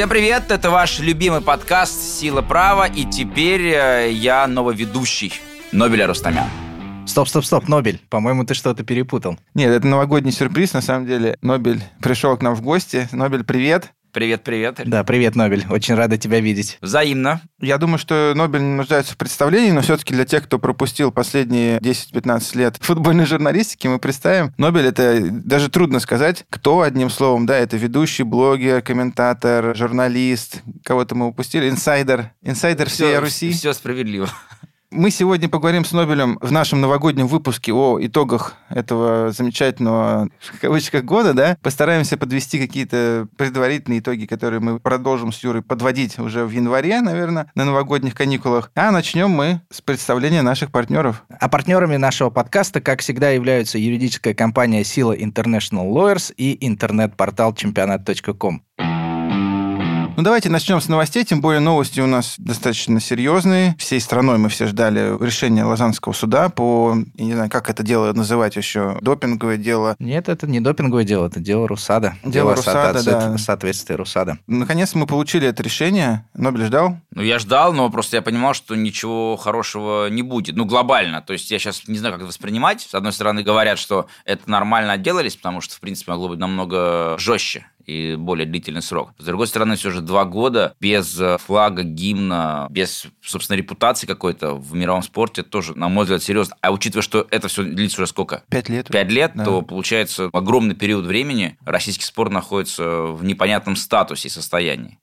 Всем привет, это ваш любимый подкаст «Сила права», и теперь э, я новый ведущий Нобеля Рустамян. Стоп, стоп, стоп, Нобель. По-моему, ты что-то перепутал. Нет, это новогодний сюрприз. На самом деле, Нобель пришел к нам в гости. Нобель, привет. Привет, привет. Да, привет, Нобель. Очень рада тебя видеть. Взаимно. Я думаю, что Нобель не нуждается в представлении, но все-таки для тех, кто пропустил последние 10-15 лет футбольной журналистики, мы представим. Нобель — это даже трудно сказать, кто, одним словом, да, это ведущий, блогер, комментатор, журналист, кого-то мы упустили, инсайдер, инсайдер всей Руси. Все справедливо. Мы сегодня поговорим с Нобелем в нашем новогоднем выпуске о итогах этого замечательного, в кавычках, года, да? Постараемся подвести какие-то предварительные итоги, которые мы продолжим с Юрой подводить уже в январе, наверное, на новогодних каникулах. А начнем мы с представления наших партнеров. А партнерами нашего подкаста, как всегда, являются юридическая компания «Сила International Lawyers» и интернет-портал чемпионат.ком. Ну, давайте начнем с новостей, тем более новости у нас достаточно серьезные. Всей страной мы все ждали решения Лозаннского суда по, я не знаю, как это дело называть еще, допинговое дело. Нет, это не допинговое дело, это дело Русада. Дело, Русада, да. Соответствие Русада. Наконец мы получили это решение. Нобель ждал? Ну, я ждал, но просто я понимал, что ничего хорошего не будет. Ну, глобально. То есть я сейчас не знаю, как это воспринимать. С одной стороны, говорят, что это нормально отделались, потому что, в принципе, могло быть намного жестче и более длительный срок. С другой стороны, все же два года без э, флага, гимна, без, собственно, репутации какой-то в мировом спорте тоже, на мой взгляд, серьезно. А учитывая, что это все длится уже сколько? Пять лет. Пять лет, да. то получается огромный период времени российский спорт находится в непонятном статусе и состоянии.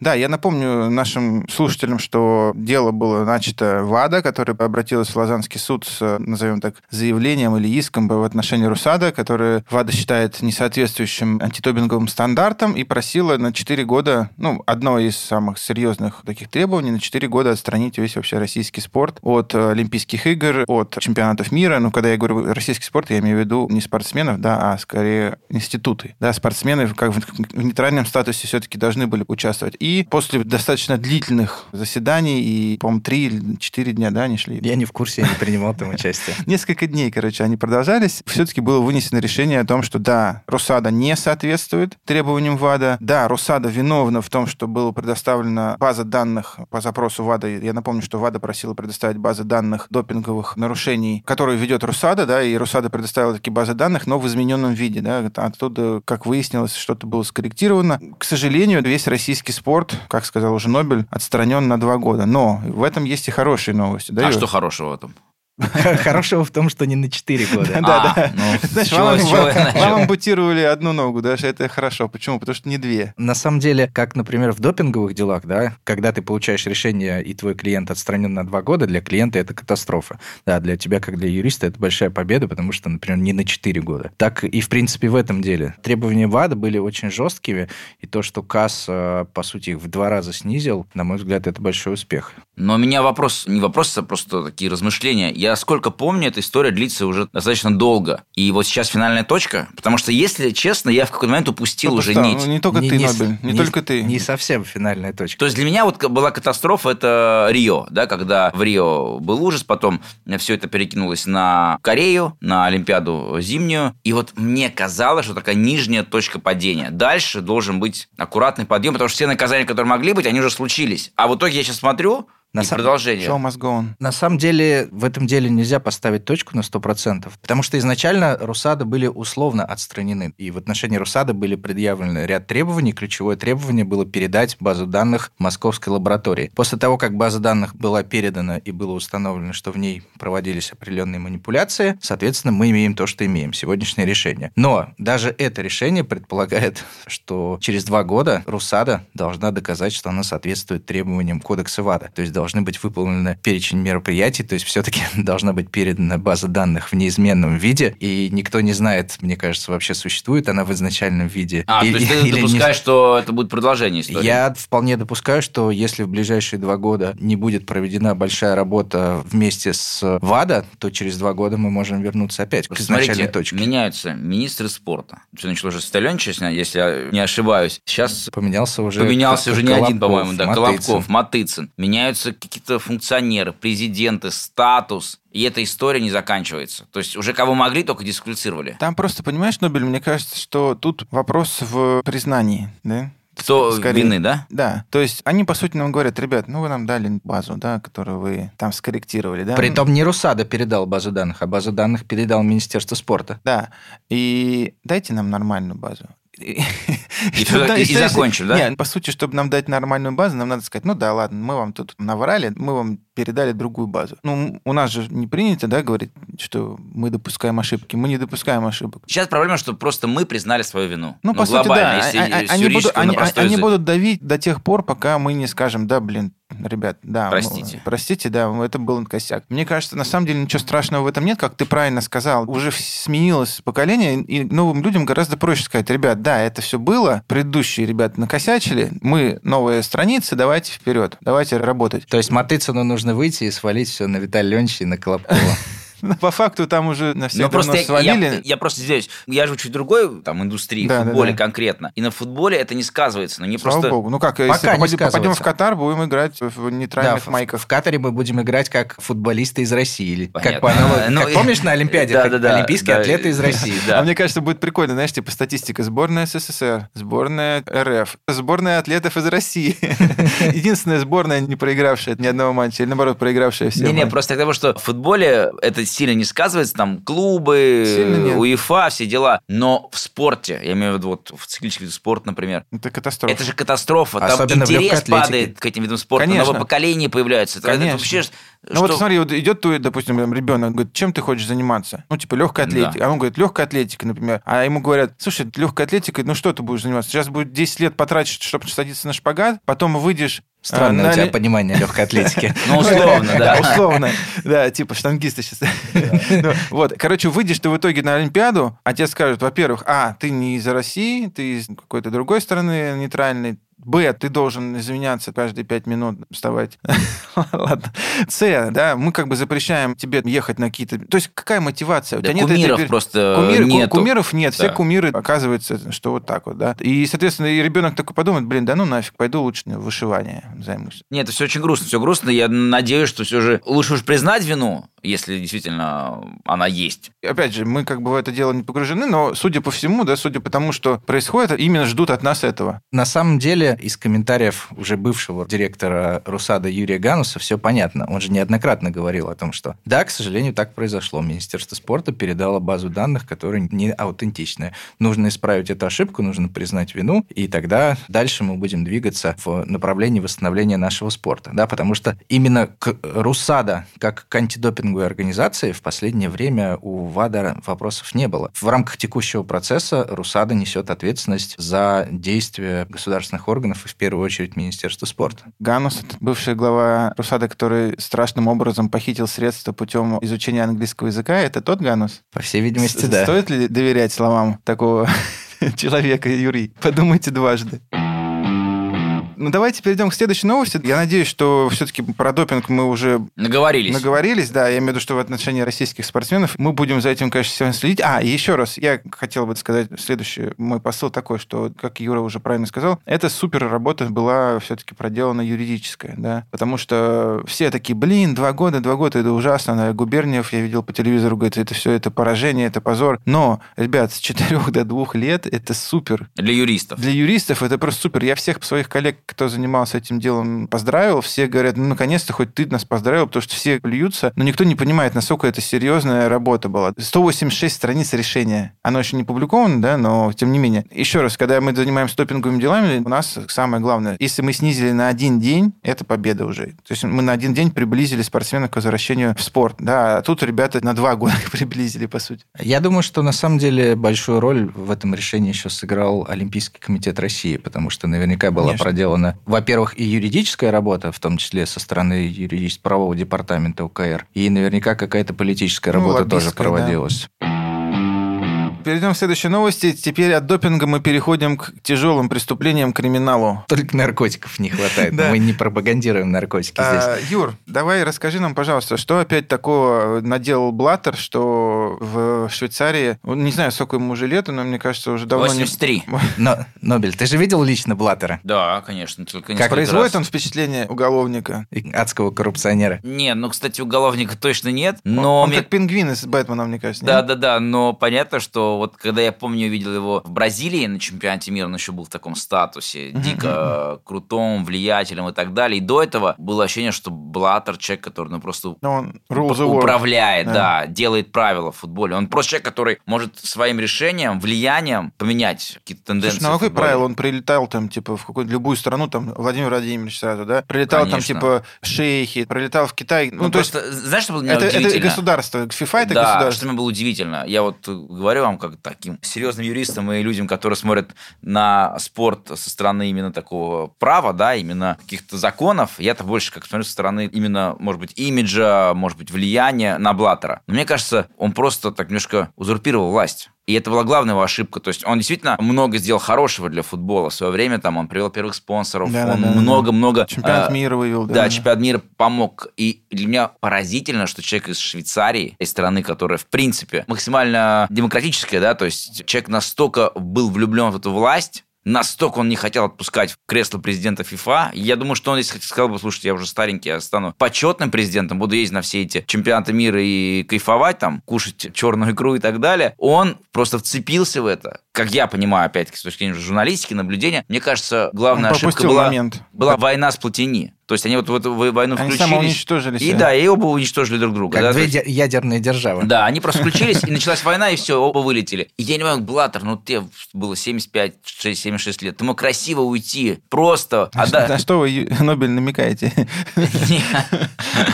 Да, я напомню нашим слушателям, что дело было начато ВАДА, который обратилась в Лозаннский суд с, назовем так, заявлением или иском в отношении Русада, который ВАДА считает несоответствующим антидопинговым стандартам и просила на 4 года, ну, одно из самых серьезных таких требований, на 4 года отстранить весь вообще российский спорт от Олимпийских игр, от чемпионатов мира. Ну, когда я говорю российский спорт, я имею в виду не спортсменов, да, а скорее институты. Да, спортсмены как в нейтральном статусе все-таки должны были участвовать. И после достаточно длительных заседаний, и, по-моему, три или четыре дня, да, они шли? Я не в курсе, я не принимал там участие. Несколько дней, короче, они продолжались. Все-таки было вынесено решение о том, что да, Русада не соответствует требованиям ВАДА. Да, Русада виновна в том, что была предоставлена база данных по запросу ВАДА. Я напомню, что ВАДА просила предоставить базы данных допинговых нарушений, которые ведет Русада, да, и Русада предоставила такие базы данных, но в измененном виде, да. Оттуда, как выяснилось, что-то было скорректировано. К сожалению, весь российский спорт спорт, как сказал уже Нобель, отстранен на два года. Но в этом есть и хорошие новости. Да, а что хорошего в этом? Хорошего в том, что не на 4 года. Да, да. Знаешь, вам ампутировали одну ногу, даже это хорошо. Почему? Потому что не две. На самом деле, как, например, в допинговых делах, да, когда ты получаешь решение, и твой клиент отстранен на 2 года, для клиента это катастрофа. Да, для тебя, как для юриста, это большая победа, потому что, например, не на 4 года. Так и, в принципе, в этом деле. Требования ВАДА были очень жесткими, и то, что КАС, по сути, их в два раза снизил, на мой взгляд, это большой успех. Но у меня вопрос, не вопрос, а просто такие размышления. Я сколько помню, эта история длится уже достаточно долго. И вот сейчас финальная точка, потому что, если честно, я в какой-то момент упустил ну, уже да, нить. Ну, не только не, ты, не, Нобель, не, не только ты. Не совсем финальная точка. То есть для меня вот была катастрофа, это Рио, да, когда в Рио был ужас, потом все это перекинулось на Корею, на Олимпиаду зимнюю, и вот мне казалось, что такая нижняя точка падения. Дальше должен быть аккуратный подъем, потому что все наказания, которые могли быть, они уже случились. А в итоге я сейчас смотрю, на сам... продолжение. Show must go on. На самом деле, в этом деле нельзя поставить точку на 100%, потому что изначально Русада были условно отстранены, и в отношении Русада были предъявлены ряд требований. Ключевое требование было передать базу данных московской лаборатории. После того, как база данных была передана и было установлено, что в ней проводились определенные манипуляции, соответственно, мы имеем то, что имеем, сегодняшнее решение. Но даже это решение предполагает, что через два года Русада должна доказать, что она соответствует требованиям кодекса ВАДА. То есть должны быть выполнены перечень мероприятий, то есть все-таки должна быть передана база данных в неизменном виде, и никто не знает, мне кажется, вообще существует она в изначальном виде. А, или, то есть ты допускаешь, не... что это будет продолжение истории? Я вполне допускаю, что если в ближайшие два года не будет проведена большая работа вместе с ВАДА, то через два года мы можем вернуться опять к изначальной Смотрите, точке. меняются министры спорта. Все начало уже с Сталёнча, если я не ошибаюсь. Сейчас поменялся уже поменялся уже не один, по-моему, да, Колобков, Матыцин. Меняются появляются какие-то функционеры, президенты, статус, и эта история не заканчивается. То есть уже кого могли, только дисквалифицировали. Там просто, понимаешь, Нобель, мне кажется, что тут вопрос в признании, да? Кто скорее. вины, да? Да, то есть они, по сути, нам говорят, ребят, ну вы нам дали базу, да, которую вы там скорректировали, да. Притом не Русада передал базу данных, а базу данных передал Министерство спорта. Да, и дайте нам нормальную базу. И, да, и что если- закончим, да? Нет, по сути, чтобы нам дать нормальную базу, нам надо сказать, ну да, ладно, мы вам тут наврали, мы вам передали другую базу. Ну, у нас же не принято, да, говорить, что мы допускаем ошибки. Мы не допускаем ошибок. Сейчас проблема, что просто мы признали свою вину. Ну, по сути, да. если А- а- Они, будут, они, простой они будут давить до тех пор, пока мы не скажем, да, блин, ребят, да. мы- Простите. простите, да, это был косяк. Мне кажется, на самом деле ничего страшного в этом нет, как ты правильно сказал. Уже сменилось поколение, и новым людям гораздо проще сказать, ребят, да, это все было, предыдущие ребята накосячили, мы новые страницы, давайте вперед, давайте работать. То есть Матыцыну нужно выйти и свалить все на Виталия Леонидовича и на Колобкова. Но по факту там уже на всех Ну, просто я, свалили. я, я просто здесь, я же чуть другой там индустрии, Да, в да, футболе да. конкретно. И на футболе это не сказывается. Но не Слава просто... богу. Ну как, Пока если попадем, попадем в Катар, будем играть в Да, нейтральных в, майках. в Катаре мы будем играть как футболисты из России. Или Как, по аналогии- Ну, как и- помнишь на Олимпиаде? Да, как да, да, Олимпийские да. атлеты из России. Да. А мне кажется, будет прикольно, знаешь, типа статистика. Сборная СССР, сборная РФ, сборная атлетов из России. Единственная сборная, не проигравшая ни одного матча, или наоборот, проигравшая все. Не-не, просто к тому, что в футболе это сильно не сказывается, там клубы. УЕФА, все дела. Но в спорте, я имею в виду вот в циклический вид спорта, например, Это катастрофа. это же катастрофа. Там Особенно в интерес падает к этим видам спорта, Конечно. новое поколение появляется. Это- это Конечно. вообще, Ну что- вот смотри, вот идет твой, допустим, там, ребенок, говорит, чем ты хочешь заниматься? Ну, типа, легкой Да. атлетикой. А он говорит, легкой атлетикой, например. А ему говорят, слушай, легкой атлетикой, ну что ты будешь заниматься? Сейчас будет 10 лет потратить, чтобы садиться на шпагат, потом выйдешь... Странное а, у на тебя ли- понимание легкой атлетики. Ну, условно, да. условно. Да, типа штангисты сейчас. Ну, Вот, короче, выйдешь ты в итоге на Олимпиаду, а тебе скажут, во-первых, а, ты не из России, ты из какой-то другой страны нейтральной, Б, ты должен извиняться каждые пять минут, вставать. Ладно. С, да, мы как бы запрещаем тебе ехать на какие-то... То есть какая мотивация? У Да тебя нет этой кумиров просто ку- нету. Кумиров нет, все Да. кумиры, оказывается, что вот так вот, да. И, соответственно, и ребенок такой подумает, блин, да ну нафиг, пойду лучше вышивание займусь. Нет, это все очень грустно, все грустно. Я надеюсь, что все же лучше уж признать вину, если действительно она есть. Опять же, мы как бы в это дело не погружены, но, судя по всему, да, судя по тому, что происходит, именно ждут от нас этого. На самом деле, из комментариев уже бывшего директора Русада Юрия Гануса все понятно. Он же неоднократно говорил о том, что да, к сожалению, так произошло. Министерство спорта передало базу данных, которая не аутентичная. Нужно исправить эту ошибку, нужно признать вину, и тогда дальше мы будем двигаться в направлении восстановления нашего спорта. Да, потому что именно к Русада, как к антидопинговой организации, в последнее время у ВАДА вопросов не было. В рамках текущего процесса Русада несет ответственность за действия государственных органов и в первую очередь Министерства спорта. Ганус, бывший глава Русада, который страшным образом похитил средства путем изучения английского языка, это тот Ганус? По всей видимости, С- да. Стоит ли доверять словам такого человека, Юрий? Подумайте дважды. Ну, давайте перейдем к следующей новости. Я надеюсь, что все-таки про допинг мы уже Наговорились. наговорились, да, я имею в виду, что в отношении российских спортсменов мы будем за этим, конечно, сегодня следить. А, еще раз, я хотел бы сказать следующий мой посыл такой, что, как Юра уже правильно сказал, эта супер работа была все-таки проделана юридическая, да, потому что все такие, блин, два года, два года, это ужасно, да, Губерниев, я видел по телевизору, говорит, это все, это поражение, это позор. Но, ребят, с четырех до двух лет это супер. Для юристов. Для юристов это просто супер. Я всех своих коллег, кто занимался этим делом, поздравил. Все говорят, ну, наконец-то хоть ты нас поздравил, потому что все плюются, но никто не понимает, насколько это серьезная работа была. 186 страниц решения. Оно еще не публиковано, да, но тем не менее. Еще раз, когда мы занимаемся допинговыми делами, у нас самое главное, если мы снизили на один день, это победа уже. То есть мы на один день приблизили спортсмена к возвращению в спорт. Да, а тут ребята на два года приблизили, по сути. Я думаю, что на самом деле большую роль в этом решении еще сыграл Олимпийский комитет России, потому что наверняка была Конечно. проделана, во-первых, и юридическая работа, в том числе со стороны юридическо-правового департамента УКР, и наверняка какая-то политическая Ну, работа тоже лоббистская, да. Перейдем к следующей новости. Теперь от допинга мы переходим к тяжелым преступлениям, криминалу. Только наркотиков не хватает. Да. Мы не пропагандируем наркотики здесь. А, Юр, давай расскажи нам, пожалуйста, что опять такого наделал Блаттер, что в Швейцарии, не знаю, сколько ему уже лет, но мне кажется, уже давно не... 83. Но, Нобель, ты же видел лично Блаттера? Да, конечно, только Как несколько Производит раз. он впечатление уголовника. И Адского коррупционера. Не, ну, кстати, уголовника точно нет, но... он мне- как пингвин из Бэтмена, мне кажется. Да, нет? да, да, но понятно, что вот когда я помню, видел его в Бразилии на чемпионате мира, он еще был в таком статусе, дико крутом, влиятельным и так далее. И до этого было ощущение, что Блаттер человек, который ну, просто world. управляет, Да. да. делает правила в футболе. Он просто человек, который может своим решением, влиянием поменять какие-то тенденции. Слушай, ну а какое правило? Он прилетал там, типа, в какую-то любую страну, там, Владимир Владимирович сразу, да? Прилетал там, Конечно. типа, шейхи, прилетал в Китай. Ну, Ну, то есть, просто, знаешь, что было это, это государство. FIFA это да, государство. что мне было удивительно. Я вот говорю вам, как таким серьезным юристам и людям, которые смотрят на спорт со стороны именно такого права, да, именно каких-то законов, я-то больше как смотрю со стороны именно, может быть, имиджа, может быть, влияния на Блаттера. Но мне кажется, он просто так немножко узурпировал власть. И это была главная его ошибка. То есть он действительно много сделал хорошего для футбола. В свое время там он привел первых спонсоров, Да, он да, да, да. много-много... Чемпионат э, мира вывел. да, чемпионат мира помог. И для меня поразительно, что человек из Швейцарии, из страны, которая, в принципе, максимально демократическая, да, то есть человек настолько был влюблен в эту власть, Настолько он не хотел отпускать в кресло президента ФИФА. Я думаю, что он, если сказал бы, слушайте, я уже старенький, я стану почетным президентом, буду ездить на все эти чемпионаты мира и кайфовать там, кушать черную икру и так далее, он просто вцепился в это. Как я понимаю, опять-таки, с точки зрения журналистики, наблюдения, мне кажется, главная Он ошибка была, момент. была война с Платини. То есть они вот в эту войну Они включились. И да, и оба уничтожили друг друга. Как да, две есть- де- ядерные державы. да, они просто включились, и началась война, и все, оба вылетели. И я не понимаю, Блаттер, ну тебе было 75, 6, 76 лет, ты мог красиво уйти, просто... А что- На что вы, Нобель, намекаете?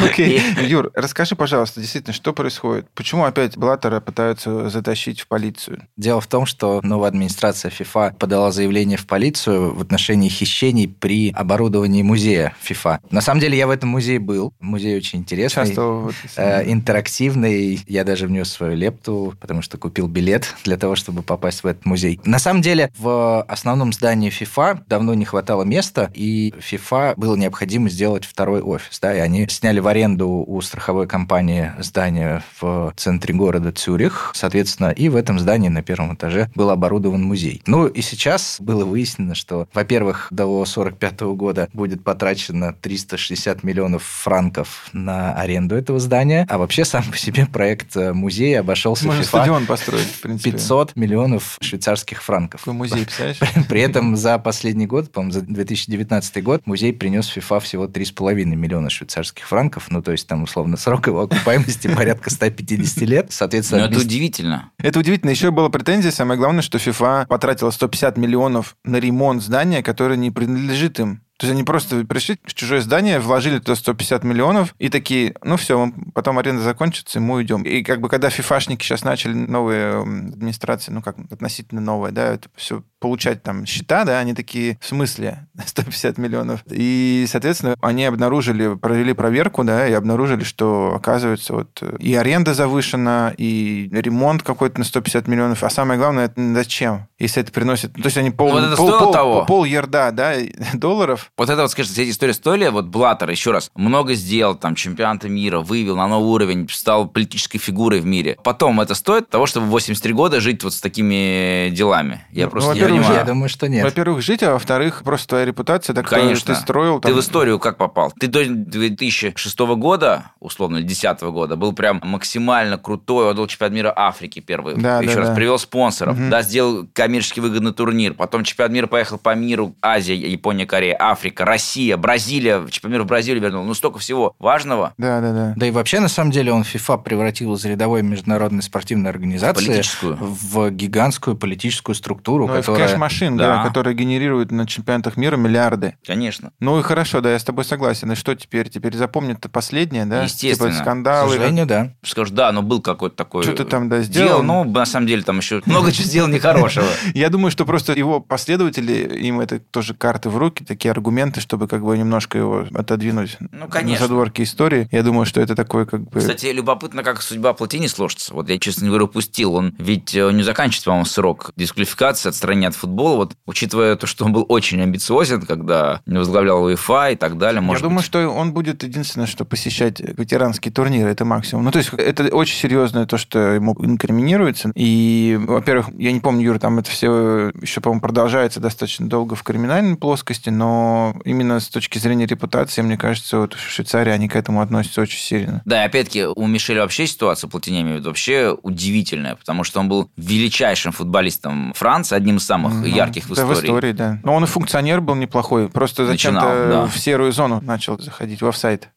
Окей. Юр, расскажи, пожалуйста, действительно, что происходит? Почему опять Блаттера пытаются затащить в полицию? Дело в том, что новая администрация FIFA подала заявление в полицию в отношении хищений при оборудовании музея FIFA. На самом деле я в этом музее был. Музей очень интересный. Часто э, интерактивный. Я даже внес свою лепту, потому что купил билет для того, чтобы попасть в этот музей. На самом деле, в основном здании FIFA давно не хватало места, и FIFA было необходимо сделать второй офис. Да, и они сняли в аренду у страховой компании здание в центре города Цюрих, соответственно, и в этом здании на первом этаже был оборудован музей. Ну и сейчас было выяснено, что, во-первых, до 45 года будет потрачено 360 миллионов франков на аренду этого здания, а вообще сам по себе проект э, музея обошелся Можно FIFA стадион построить, в принципе. 500 миллионов швейцарских франков. Какой музей, представляешь? При этом за последний год, по-моему, за 2019 год, музей принес FIFA всего 3,5 миллиона швейцарских франков. Ну, то есть, там, условно, срок его окупаемости порядка 150 лет. Соответственно, Ну, это без- удивительно. Это удивительно. Еще была претензия, самое главное, что FIFA потратила 150 миллионов на ремонт здания, которое не принадлежит им. То есть они просто пришли в чужое здание, вложили туда 150 миллионов и такие, ну все, потом аренда закончится, и мы уйдем. И как бы когда фифашники сейчас начали новые администрации, ну как относительно новые, да, это все получать там счета, да, они такие, в смысле 150 миллионов? И, соответственно, они обнаружили, провели проверку, да, и обнаружили, что, оказывается, вот и аренда завышена, и ремонт какой-то на 150 миллионов, а самое главное, это зачем? Если это приносит... То есть они пол, Вот это пол, стоило пол- того? пол ярда, да, долларов, Вот это вот, скажите, все эти истории стоили, вот Блаттер, еще раз, много сделал, там, чемпионата мира, вывел на новый уровень, стал политической фигурой в мире. Потом это стоит того, чтобы в 83 года жить вот с такими делами? Я Ну, просто не понимаю. я думаю, что нет. Во-первых, жить, а во-вторых, просто твоя репутация, так Конечно. ты строил Ты там... в историю как попал? Ты до 2006 года, условно, или 2010 года, был прям максимально крутой, отдал чемпионат мира Африки первый. Да, Еще да, раз, да. привел спонсоров, Мгм. да, сделал коммерчески выгодный турнир. Потом чемпионат мира поехал по миру. Азия, Япония, Корея, Африка, Россия, Бразилия. Чемпионат мира в Бразилию вернул. Ну, столько всего важного. Да, да, да. Да и вообще, на самом деле, он FIFA превратил из рядовой международной спортивной организации Политическую. в гигантскую политическую структуру, Ну, которая... кэш-машин, Да. да, которая генерирует на чемпионатах мира миллиарды. Конечно. Ну и хорошо, да, я с тобой согласен. И что теперь? Теперь запомнят последнее, да? Естественно. Типа К скандалы. сожалению, да. Скажешь, да, но был какой-то такой... Что ты там, да, сделал? ну, на самом деле, там еще много чего сделал нехорошего. Я думаю, что просто его последователи, им это тоже карты в руки, такие аргументы, чтобы как бы немножко его отодвинуть Ну, на конечно. задворки истории. Я думаю, что это такой как бы... Кстати, любопытно, как судьба Платини сложится. Вот я, честно говоря, упустил. Он ведь э, не заканчивается, по-моему, срок дисквалификации, отстранения от футбола. Вот, учитывая то, что он был очень амбициозен, когда не возглавлял УЕФА и так далее, может Я думаю, быть... что он будет единственное, что посещать ветеранские турниры, это максимум. Ну, то есть, это очень серьезное то, что ему инкриминируется. И, во-первых, я не помню, Юра, там это все еще, по-моему, продолжается достаточно долго в криминальной плоскости, но но именно с точки зрения репутации, мне кажется, вот в Швейцарии они к этому относятся очень сильно. Да, и опять-таки у Мишеля вообще ситуация Платине, вообще удивительная, потому что он был величайшим футболистом Франции, одним из самых Ну, ярких в да, истории. в истории, да. Но он и функционер был неплохой, просто Начинал, зачем-то да. в серую зону начал заходить, в офсайд.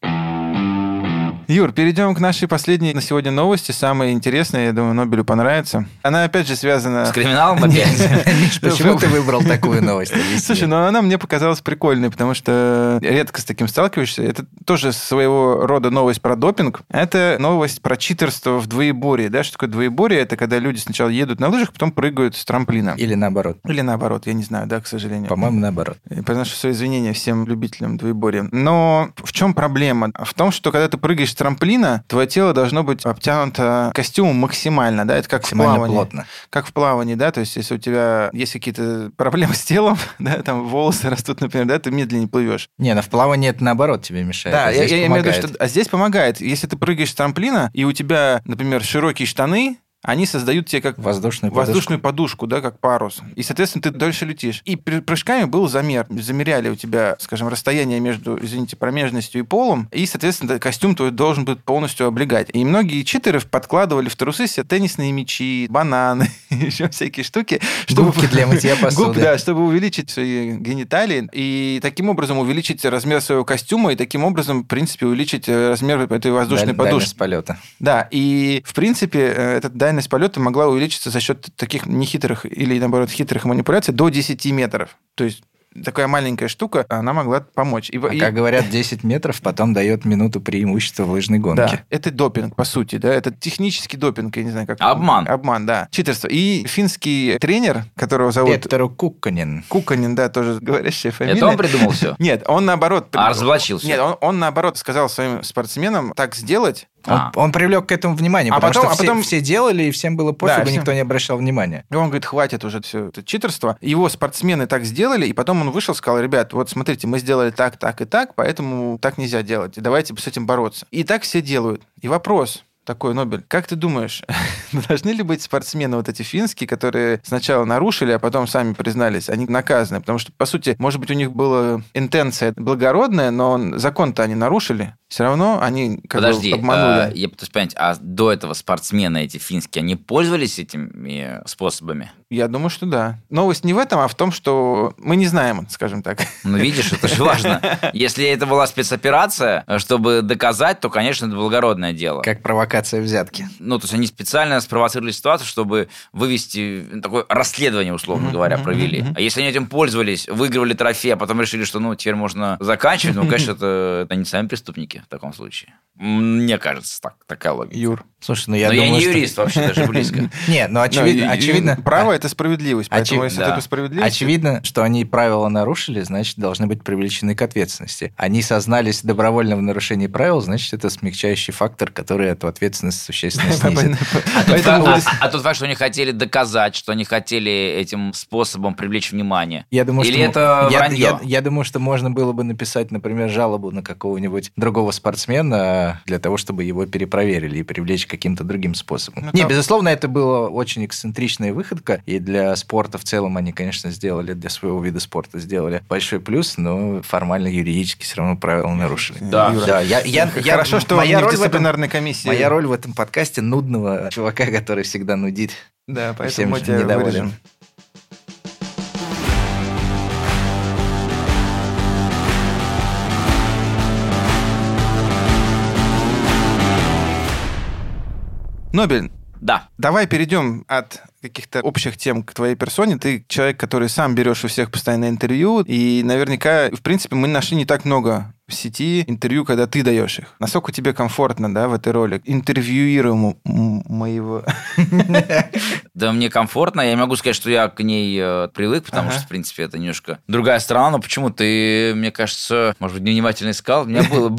Юр, перейдем к нашей последней на сегодня новости, самой интересной, я думаю, Нобелю понравится. Она опять же связана... С криминалом опять? Почему ты выбрал такую новость? Слушай, ну она мне показалась прикольной, потому что редко с таким сталкиваешься. Это тоже своего рода новость про допинг. Это новость про читерство в двоеборье. Да? Что такое двоеборье? Это когда люди сначала едут на лыжах, потом прыгают с трамплина. Или наоборот. Или наоборот, я не знаю, да, к сожалению. По-моему, наоборот. И Приношу свои извинения всем любителям двоеборья. Но в чем проблема? В том, что когда ты прыгаешь трамплина, твое тело должно быть обтянуто костюмом максимально, да, это как в плавании. плотно. Как в плавании, да, то есть если у тебя есть какие-то проблемы с телом, да, там волосы растут, например, да, ты медленнее плывешь. Не, но в плавании это наоборот тебе мешает. Да, а я, я имею в виду, что а здесь помогает. Если ты прыгаешь с трамплина, и у тебя, например, широкие штаны, они создают тебе как Воздушную подушку. воздушную подушку, да, как парус. И, соответственно, ты дольше летишь. И при прыжками был замер. Замеряли у тебя, скажем, расстояние между, извините, промежностью и полом. И, соответственно, костюм твой должен быть полностью облегать. И многие читеры подкладывали в трусы себе теннисные мячи, бананы, еще всякие штуки. Губки для мытья Губ, посуды. да, чтобы увеличить свои гениталии. И таким образом увеличить размер своего костюма. И таким образом, в принципе, увеличить э, размер этой воздушной Даль- подушки. дальность полета. Да, и в принципе э, эта дальность полета могла увеличиться за счет таких нехитрых или, наоборот, хитрых манипуляций до 10 метров. То есть такая маленькая штука, она могла помочь. И, А и- как говорят, 10 метров потом дает минуту преимущества в лыжной да, гонке. это допинг, по сути, да, это технический допинг, я не знаю, как... Обман. Обман, да. Читерство. И финский тренер, которого зовут Петеру Кукканин. Куканин, да, тоже говорящая фамилия. Это он придумал все? Нет, он наоборот... А разоблачил всё? Нет, он, он наоборот сказал своим спортсменам так сделать, А. он привлек к этому внимание, А потому потом- что а все, потом- все делали, и всем было пофигу, всем. никто не обращал внимания. И он говорит, хватит уже все это читерство. Его спортсмены так сделали, и потом он вышел, сказал, ребят, вот смотрите, мы сделали так, так и так, поэтому так нельзя делать. Давайте с этим бороться. И так все делают. И вопрос такой, Нобель, как ты думаешь, должны ли быть спортсмены вот эти финские, которые сначала нарушили, а потом сами признались, они наказаны? Потому что, по сути, может быть, у них была интенция благородная, но закон-то они нарушили. Все равно они как бы Подожди, обманули. э, я пытаюсь понять, а до этого спортсмены эти финские, они пользовались этими способами? Я думаю, что да. Новость не в этом, а в том, что мы не знаем, скажем так. Ну, видишь, это же важно. Если это была спецоперация, чтобы доказать, то, конечно, это благородное дело. Как провокация взятки. Ну, то есть они специально спровоцировали ситуацию, чтобы вывести такое расследование, условно говоря, провели. А если они этим пользовались, выигрывали трофей, а потом решили, что ну теперь можно заканчивать, ну, конечно, это, это не сами преступники в таком случае. Мне кажется, так, такая логика. Юр. Слушай, ну я Но я думаю, не что- юрист вообще даже близко. Не, ну Ну, очевидно, и- и очевидно. Право это справедливость. Поэтому, если да. это справедливость... Очевидно, что они правила нарушили, значит, должны быть привлечены к ответственности. Они сознались добровольно в нарушении правил, значит, это смягчающий фактор, который эту ответственность существенно снизит. А тот, факт, а- а тот факт, что они хотели доказать, что они хотели этим способом привлечь внимание. Я думаю, Или что это я, вранье? я- я думаю, что можно было бы написать, например, жалобу на какого-нибудь другого спортсмена для того, чтобы его перепроверили и привлечь каким-то другим способом. Ну, Не, там- безусловно, это была очень эксцентричная выходка, и для спорта в целом они, конечно, сделали, для своего вида спорта сделали большой плюс, но формально юридически все равно правила нарушили. Да. Юра, Да, я, я, я- Хорошо, что моя роль в дисциплинарной комиссии. Моя роль в этом подкасте нудного чувака, который всегда нудит. Да, всем поэтому мы тебя недоволен. вырежем. Нобель, Да. давай перейдем от каких-то общих тем к твоей персоне. Ты человек, который сам берешь у всех постоянно интервью, и наверняка, в принципе, мы нашли не так много в сети интервью, когда ты даешь их. Насколько тебе комфортно, да, в этой роли? Интервьюируемому моего... Да, мне комфортно. Я могу сказать, что я к ней э, привык, потому что, в принципе, это немножко другая страна. Но почему ты, мне кажется, может быть, невнимательно искал? У меня было,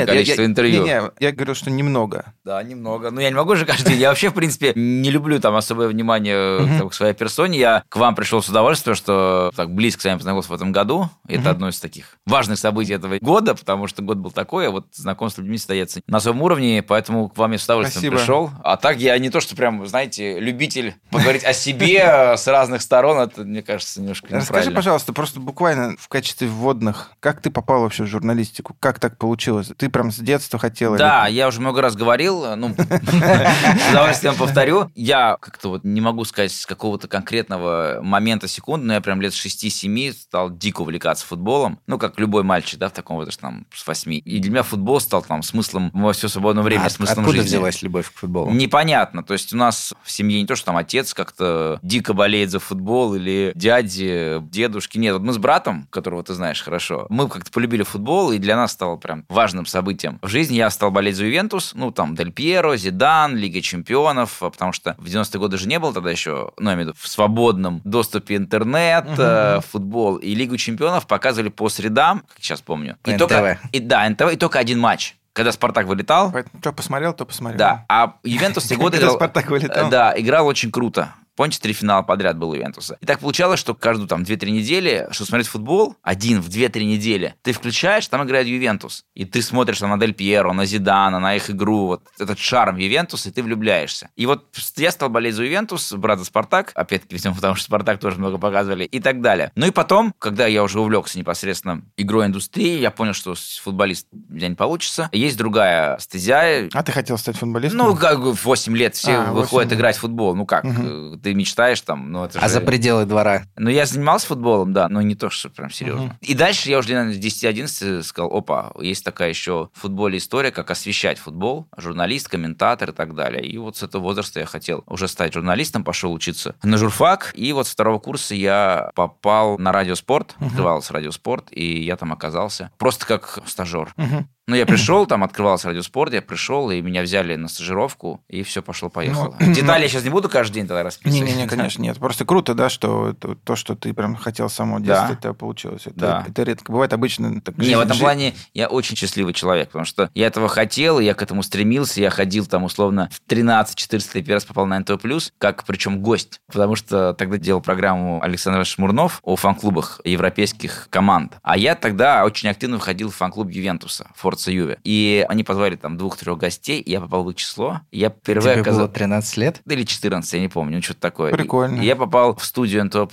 я- количество интервью. Не, я говорю, что немного. Да, немного. Ну, я не могу же каждый день. Я вообще, в принципе, не люблю там особое внимание там, к своей персоне. Я к вам пришел с удовольствием, что так близко с вами познакомился в этом году. Это одно из таких важных событий этого года, потому что год был такой, а вот знакомство с людьми состоится на своем уровне, поэтому к вам я с удовольствием Спасибо. пришел. А так я не то, что прям, знаете, любитель поговорить о себе с разных сторон, это, мне кажется, немножко Расскажи, пожалуйста, просто буквально в качестве вводных, как ты попал вообще в журналистику? Как так получилось? Ты прям с детства хотела? Да, я уже много раз говорил, ну, с удовольствием повторю. Я как-то вот не могу сказать с какого-то конкретного момента, секунды, но я прям лет с 6-7 стал дико увлекаться футболом. Ну, как любой мальчик, да, в таком возрасте, там, с 8. И для меня футбол стал там смыслом во все свободное время, А смыслом откуда жизни. взялась любовь к футболу? Непонятно. То есть у нас в семье не то, что там отец как-то дико болеет за футбол или дяди, дедушки. Нет, вот мы с братом, которого ты знаешь хорошо, мы как-то полюбили футбол, и для нас стало прям важным событием. В жизни я стал болеть за Ювентус, ну, там, Дель Пьеро, Зидан, Лига чемпионов, а потому что в 90-е годы же не было тогда еще, ну, я имею в виду, в свободном доступе интернет, э, футбол. И Лигу чемпионов показывали по средам, как сейчас помню. И По только, НТВ. и, да, НТВ, и только один матч. Когда Спартак вылетал, Поэтому что посмотрел, то посмотрел. да, а Ювентус те годы Когда играл... Спартак вылетал. Э, Да, играл очень круто. Помните, три финала подряд было у Ювентуса. И так получалось, что каждую там 2-3 недели, что смотреть футбол, один в 2-3 недели, ты включаешь, там играет Ювентус. И ты смотришь там, на Дель Пьеро, на Зидана, на их игру, вот этот шарм Ювентуса, и ты влюбляешься. И вот я стал болеть за Ювентус, брат за Спартак, опять-таки, видимо, потому что Спартак тоже много показывали, и так далее. Ну и потом, когда я уже увлекся непосредственно игрой индустрии, я понял, что футболист у меня не получится. Есть другая стезя, А ты хотел стать футболистом? ну, как бы в 8 лет все А, выходят 8 лет. играть в футбол. Ну как, Мгм. э, ты мечтаешь там, ну это А же- за пределы двора? Ну, я занимался футболом, да, но не то, что прям серьезно. Мгм. И дальше я уже, наверное, с 10-11 сказал, опа, есть такая еще в футболе история, как освещать футбол, журналист, комментатор и так далее. И вот с этого возраста я хотел уже стать журналистом, пошел учиться на журфак, и вот с второго курса я попал на радиоспорт, Мгм. открывался радиоспорт, и я там оказался просто как стажер. Мгм. Ну, я пришел, там открывался радиоспорт, я пришел, и меня взяли на стажировку, и все пошло-поехало. Ну, Детали я сейчас не буду каждый день тогда расписывать. Не-не-не, конечно, нет. Просто круто, да, что то, что ты прям хотел с самого Да. детства, это получилось. Это, Да. это редко бывает. Обычно так Не, жизнь- в этом жи- плане я очень счастливый человек, потому что я этого хотел, я к этому стремился, я ходил там условно в 13-14 лет, первый раз попал на НТО+, как причем гость, потому что тогда делал программу Александр Шмурнов о фан-клубах европейских команд, а я тогда очень активно входил в фан-клуб Ювентуса, Форца Юве, и они позвали там двух-трех гостей, и я попал в их число, я впервые Тебе было оказался... 13 лет? или 14, я не помню, ну что-то такое. Прикольно. И я попал в студию НТО+,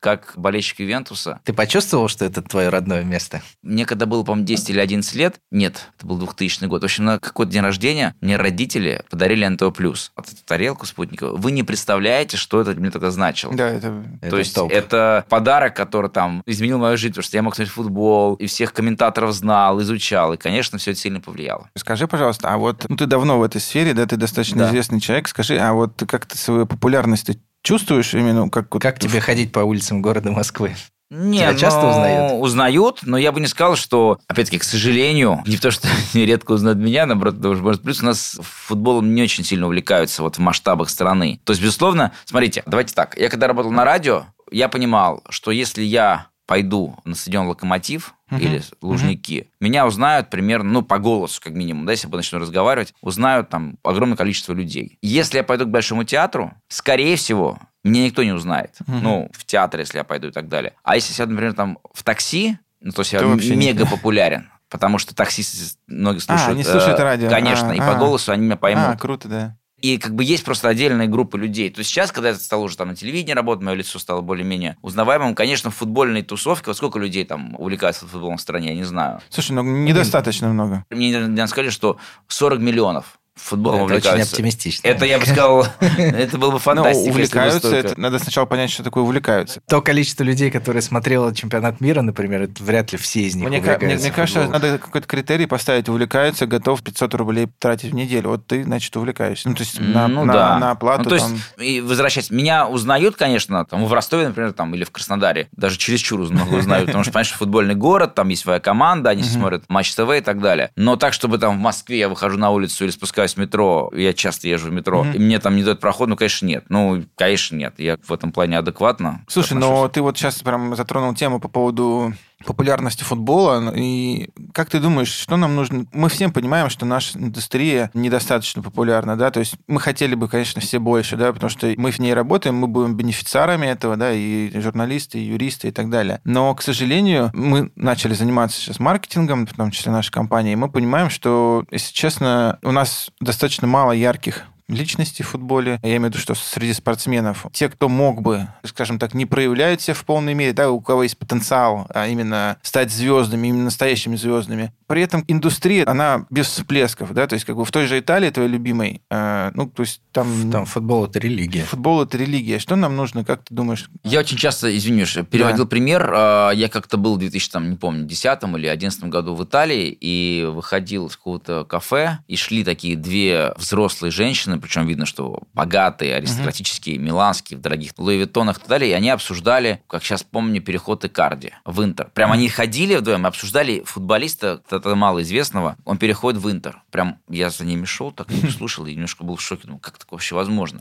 как болельщик Ювентуса, Ты почувствовал, что это твое родное место? мне когда было, по-моему, 10 или 11 лет, нет, это был 2000 год, в общем, на какой-то день рождения мне родители подарили НТО+. Вот эту тарелку спутниковую. Вы не представляете, что это мне тогда значило. Да, это... Это То есть топ. это подарок, который там изменил мою жизнь, потому что я мог смотреть футбол, и всех комментаторов знал, изучал, и, конечно, все это сильно повлияло. Скажи, пожалуйста, а вот ну, ты давно в этой сфере, да, ты достаточно Да. известный человек. Скажи, а вот ты как-то свою популярность ты чувствуешь именно как вот Как тебе ходить по улицам города Москвы? Не, Тебя часто ну, узнают? Узнают, но я бы не сказал, что, опять-таки, к сожалению, не то, что они редко узнают меня, наоборот, даже может плюс у нас футболом не очень сильно увлекаются вот в масштабах страны. То есть, безусловно, смотрите, давайте так, я когда работал на радио, я понимал, что если я пойду на стадион «Локомотив» Мгм. или «Лужники», меня узнают примерно, ну, по голосу, как минимум, да, если я начну разговаривать, узнают там огромное количество людей. Если я пойду к Большому театру, скорее всего, меня никто не узнает. Мгм. Ну, в театр, если я пойду и так далее. А если сяду, например, там в такси, ну, то есть я То вообще не- мега популярен. Потому что таксисты многие слушают. они слушают э, радио. Конечно, А, и по а. голосу они меня поймут. А, круто, да. И как бы есть просто отдельная группа людей. То есть сейчас, когда я стал уже там на телевидении работать, мое лицо стало более-менее узнаваемым, конечно, в футбольной тусовке, вот сколько людей там увлекаются футболом в стране, я не знаю. Слушай, ну недостаточно много. Мне недавно сказали, что 40 миллионов футболом это очень увлекаются. оптимистично. Это, я бы сказал, это было бы фантастика. увлекаются, столько. это надо сначала понять, что такое увлекаются. То количество людей, которые смотрело чемпионат мира, например, это вряд ли все из них Мне, ка- мне- увлекаются мне кажется, надо какой-то критерий поставить. Увлекаются, готов 500 рублей тратить в неделю. Вот ты, значит, увлекаешься. Ну, то есть на, ну, на- да. на оплату Ну, то есть, там... и возвращаясь, меня узнают, конечно, там, в Ростове, например, там, или в Краснодаре, даже чересчур много узнают, потому что, понимаешь, футбольный город, там есть своя команда, они смотрят Матч ТВ и так далее. Но так, чтобы там в Москве я выхожу на улицу или спускаюсь в метро, я часто езжу в метро, Мгм. и мне там не дают проход, ну, конечно, нет. Ну, конечно, нет. Я в этом плане адекватно Слушай, отношусь. но ты вот сейчас прям затронул тему по поводу популярности футбола. И как ты думаешь, что нам нужно? Мы всем понимаем, что наша индустрия недостаточно популярна, да, то есть мы хотели бы, конечно, все больше, да, потому что мы в ней работаем, мы будем бенефициарами этого, да, и журналисты, и юристы, и так далее. Но, к сожалению, мы начали заниматься сейчас маркетингом, в том числе нашей компании, и мы понимаем, что, если честно, у нас достаточно мало ярких личности в футболе. Я имею в виду, что среди спортсменов те, кто мог бы, скажем так, не проявляют себя в полной мере, да, у кого есть потенциал а именно стать звездами, именно настоящими звездами. При этом индустрия, она без всплесков, да, то есть как бы в той же Италии, твоей любимой, э, ну, то есть там... Там футбол – это религия. Футбол – это религия. Что нам нужно, как ты думаешь? Я очень часто, извинюсь, переводил да. пример. А, я как-то был в 2000, там, не помню, 10 или 11 году в Италии и выходил из какого-то кафе, и шли такие две взрослые женщины, причем видно, что богатые, аристократические, угу. миланские, в дорогих Луи Виттонах и так далее, и они обсуждали, как сейчас помню, переход Икарди в Интер. Прям они ходили вдвоем, обсуждали футболиста, это малоизвестного, он переходит в Интер. Прям я за ними шел, так и слушал, и немножко был в шоке, думал, как такое вообще возможно?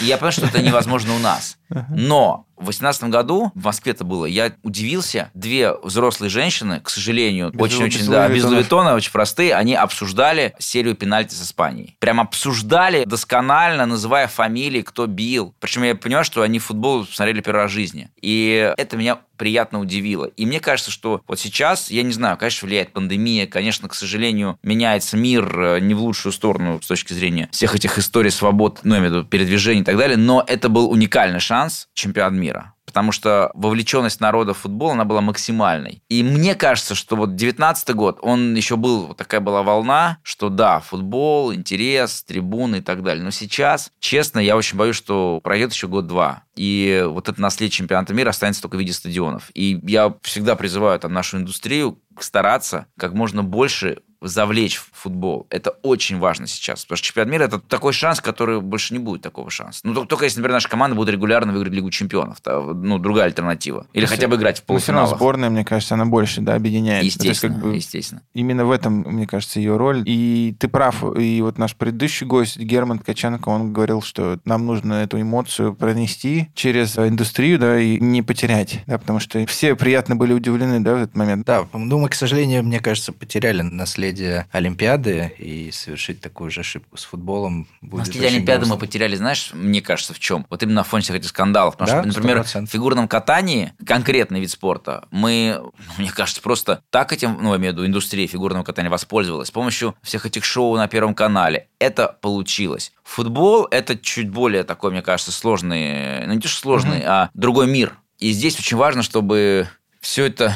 И я понял, что это невозможно у нас. Но в 2018 году в Москве это было. Я удивился. Две взрослые женщины, к сожалению, очень-очень, да, без Луитона, очень простые, они обсуждали серию пенальти с Испанией. Прям обсуждали досконально, называя фамилии, кто бил. Причем я понимаю, что они футбол смотрели первый раз в жизни. И это меня приятно удивило. И мне кажется, что вот сейчас, я не знаю, конечно, влияет пандемия, конечно, к сожалению, меняется мир э, не в лучшую сторону с точки зрения всех этих историй свобод, ну, я имею в виду передвижений и так далее, но это был уникальный шанс чемпионат мира потому что вовлеченность народа в футбол, она была максимальной. И мне кажется, что вот 19 год, он еще был, вот такая была волна, что да, футбол, интерес, трибуны и так далее. Но сейчас, честно, я очень боюсь, что пройдет еще год-два. И вот это наследие чемпионата мира останется только в виде стадионов. И я всегда призываю там нашу индустрию стараться как можно больше завлечь в футбол. Это очень важно сейчас. Потому что чемпионат мира – это такой шанс, который больше не будет такого шанса. Ну, только, только если, например, наша команда будет регулярно выиграть Лигу чемпионов. То, ну, другая альтернатива. Или хотя бы играть в полуфиналах. Но сборная, мне кажется, она больше да, объединяет. Естественно, есть, как бы, естественно. Именно в этом, мне кажется, ее роль. И ты прав. И вот наш предыдущий гость Герман Ткаченко, он говорил, что нам нужно эту эмоцию пронести через индустрию, да, и не потерять, да, потому что все приятно были удивлены, да, в этот момент. Да, ну, мы, к сожалению, мне кажется, потеряли наследие Олимпиады, и совершить такую же ошибку с футболом будет Наследие Олимпиады грустно. мы потеряли, знаешь, мне кажется, в чем? Вот именно на фоне всех этих скандалов. Потому да, что, например, 100%. в фигурном катании, конкретный вид спорта, мы, мне кажется, просто так этим, ну, я имею в виду, индустрия фигурного катания воспользовалась с помощью всех этих шоу на Первом канале. Это получилось. Футбол – это чуть более такой, мне кажется, сложный, ну, не то, что сложный, угу. а другой мир. И здесь очень важно, чтобы все это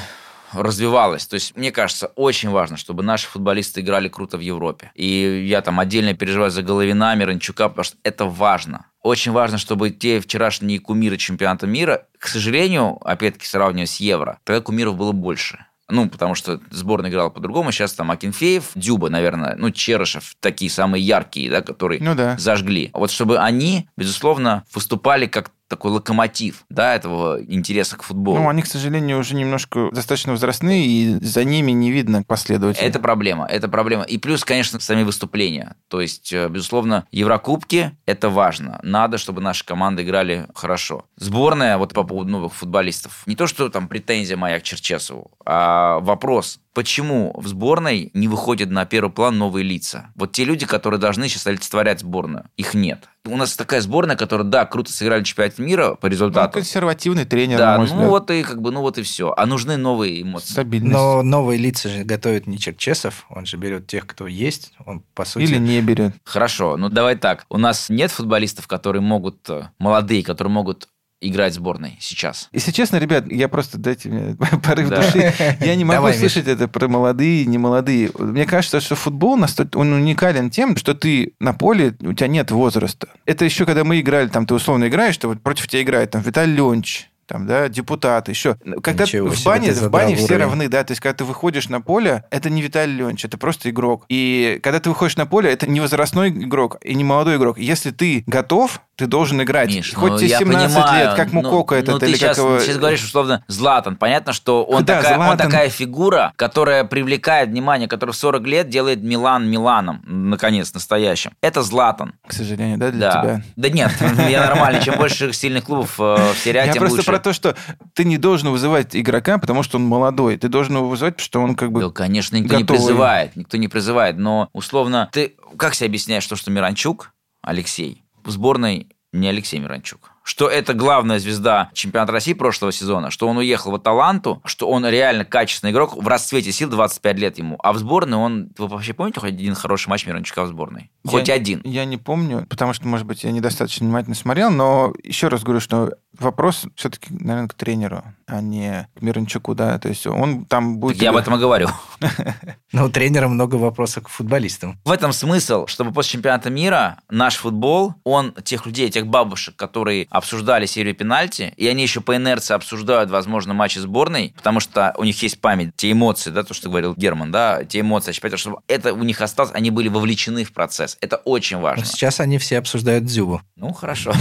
развивалась. То есть, мне кажется, очень важно, чтобы наши футболисты играли круто в Европе. И я там отдельно переживаю за Головина, Миранчука, потому что это важно. Очень важно, чтобы те вчерашние кумиры чемпионата мира, к сожалению, опять-таки сравнивая с Евро, тогда кумиров было больше. Ну, потому что сборная играла по-другому. Сейчас там Акинфеев, Дюба, наверное, ну, Черышев, такие самые яркие, да, которые ну, да. зажгли. Вот чтобы они, безусловно, выступали как такой локомотив, да, этого интереса к футболу. Ну, они, к сожалению, уже немножко достаточно возрастные, и за ними не видно последователей. Это проблема, это проблема. И плюс, конечно, сами выступления. То есть, э, безусловно, Еврокубки – это важно. Надо, чтобы наши команды играли хорошо. Сборная, вот по поводу новых футболистов, не то, что там претензия моя к Черчесову, а вопрос, почему в сборной не выходят на первый план новые лица? Вот те люди, которые должны сейчас олицетворять сборную, их нет. У нас такая сборная, которая, да, круто сыграли чемпионат мира по результату. Ну, консервативный тренер, Да, ну взгляд. вот и как бы, ну вот и все. А нужны новые эмоции. Стабильность. Но новые лица же готовит не Черчесов, он же берет тех, кто есть, он по сути... Или не берет. Хорошо, ну давай так. У нас нет футболистов, которые могут, э, молодые, которые могут играть в сборной сейчас? Если честно, ребят, я просто дайте мне порыв да. души. Я не могу Давай, слышать Миш. это про молодые, не молодые. Мне кажется, что футбол он уникален тем, что ты на поле, у тебя нет возраста. Это еще когда мы играли, там ты условно играешь, что вот против тебя играет там Виталий Леонч, там, да, депутаты, еще. Когда Ничего в бане, в бане все равны, да, то есть когда ты выходишь на поле, это не Виталий Леонидович, это просто игрок. И когда ты выходишь на поле, это не возрастной игрок и не молодой игрок. Если ты готов, ты должен играть. Миш, Хоть ну, тебе я 17 понимаю, лет, как ну, Мукока ну, этот, ты или сейчас, как его... сейчас говоришь, условно, Златан. Понятно, что он, Да, такая, он Златан. такая фигура, которая привлекает внимание, которая в 40 лет делает Милан Миланом, наконец, настоящим. Это Златан. К сожалению, да, для Да. тебя? Да нет, я нормальный. Чем больше сильных клубов э, в серии А, Я тем просто лучше. про то, что ты не должен вызывать игрока, потому что он молодой. Ты должен его вызывать, потому что он как бы... Да, конечно, никто не призывает, никто не призывает, но условно, ты как себе объясняешь то, что Миранчук, Алексей, в сборной не Алексей Миранчук? Что это главная звезда чемпионата России прошлого сезона, что он уехал в Аталанту, что он реально качественный игрок, в расцвете сил 25 лет ему. А в сборной он... Вы вообще помните хоть один хороший матч Миранчука в сборной? Хоть Я- один. Я не помню, потому что, может быть, я недостаточно внимательно смотрел, но еще раз говорю, что вопрос все-таки, наверное, к тренеру, а не к Мирончуку, да, то есть он там будет... Так я об этом и говорю. Но у тренера много вопросов к футболистам. В этом смысл, чтобы после чемпионата мира наш футбол, он тех людей, тех бабушек, которые обсуждали серию пенальти, и они еще по инерции обсуждают, возможно, матчи сборной, потому что у них есть память, те эмоции, да, то, что говорил Герман, да, те эмоции, опять, чтобы это у них осталось, они были вовлечены в процесс. Это очень Но важно. сейчас они все обсуждают Дзюбу. Ну, хорошо.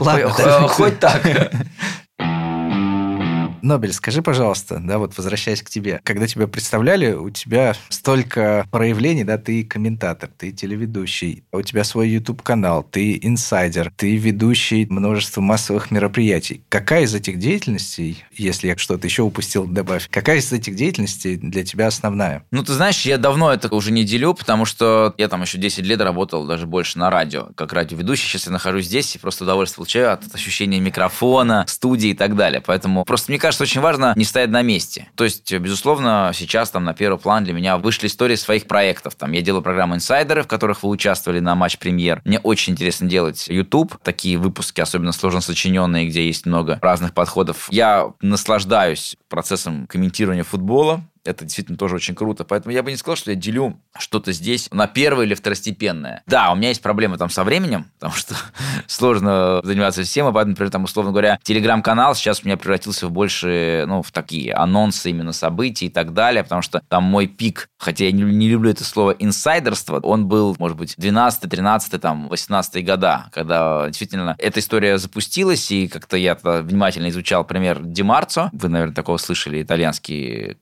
Ладно. Хоть так. Нобель, скажи, пожалуйста, да, вот возвращаясь к тебе, когда тебя представляли, у тебя столько проявлений, да, ты комментатор, ты телеведущий, у тебя свой YouTube-канал, ты инсайдер, ты ведущий множества массовых мероприятий. Какая из этих деятельностей, если я что-то еще упустил, добавь, какая из этих деятельностей для тебя основная? Ну, ты знаешь, я давно это уже не делю, потому что я там еще 10 лет работал, даже больше на радио, как радиоведущий. Сейчас я нахожусь здесь и просто удовольствие получаю от ощущения микрофона, студии и так далее. Поэтому просто мне кажется, очень важно не стоять на месте. То есть, безусловно, сейчас там на первый план для меня вышли истории своих проектов. Там я делаю программу «Инсайдеры», в которых вы участвовали на матч-премьер. Мне очень интересно делать YouTube, такие выпуски, особенно сложно сочиненные, где есть много разных подходов. Я наслаждаюсь процессом комментирования футбола, это действительно тоже очень круто. Поэтому я бы не сказал, что я делю что-то здесь на первое или второстепенное. Да, у меня есть проблемы там со временем, потому что сложно заниматься всем, и поэтому, например, там, условно говоря, телеграм-канал сейчас у меня превратился в больше, ну, в такие анонсы именно событий и так далее, потому что там мой пик, хотя я не, не люблю это слово инсайдерство, он был, может быть, 12 13 там, 18 года, когда действительно эта история запустилась, и как-то я тогда внимательно изучал пример Димарцо, вы, наверное, такого слышали, итальянский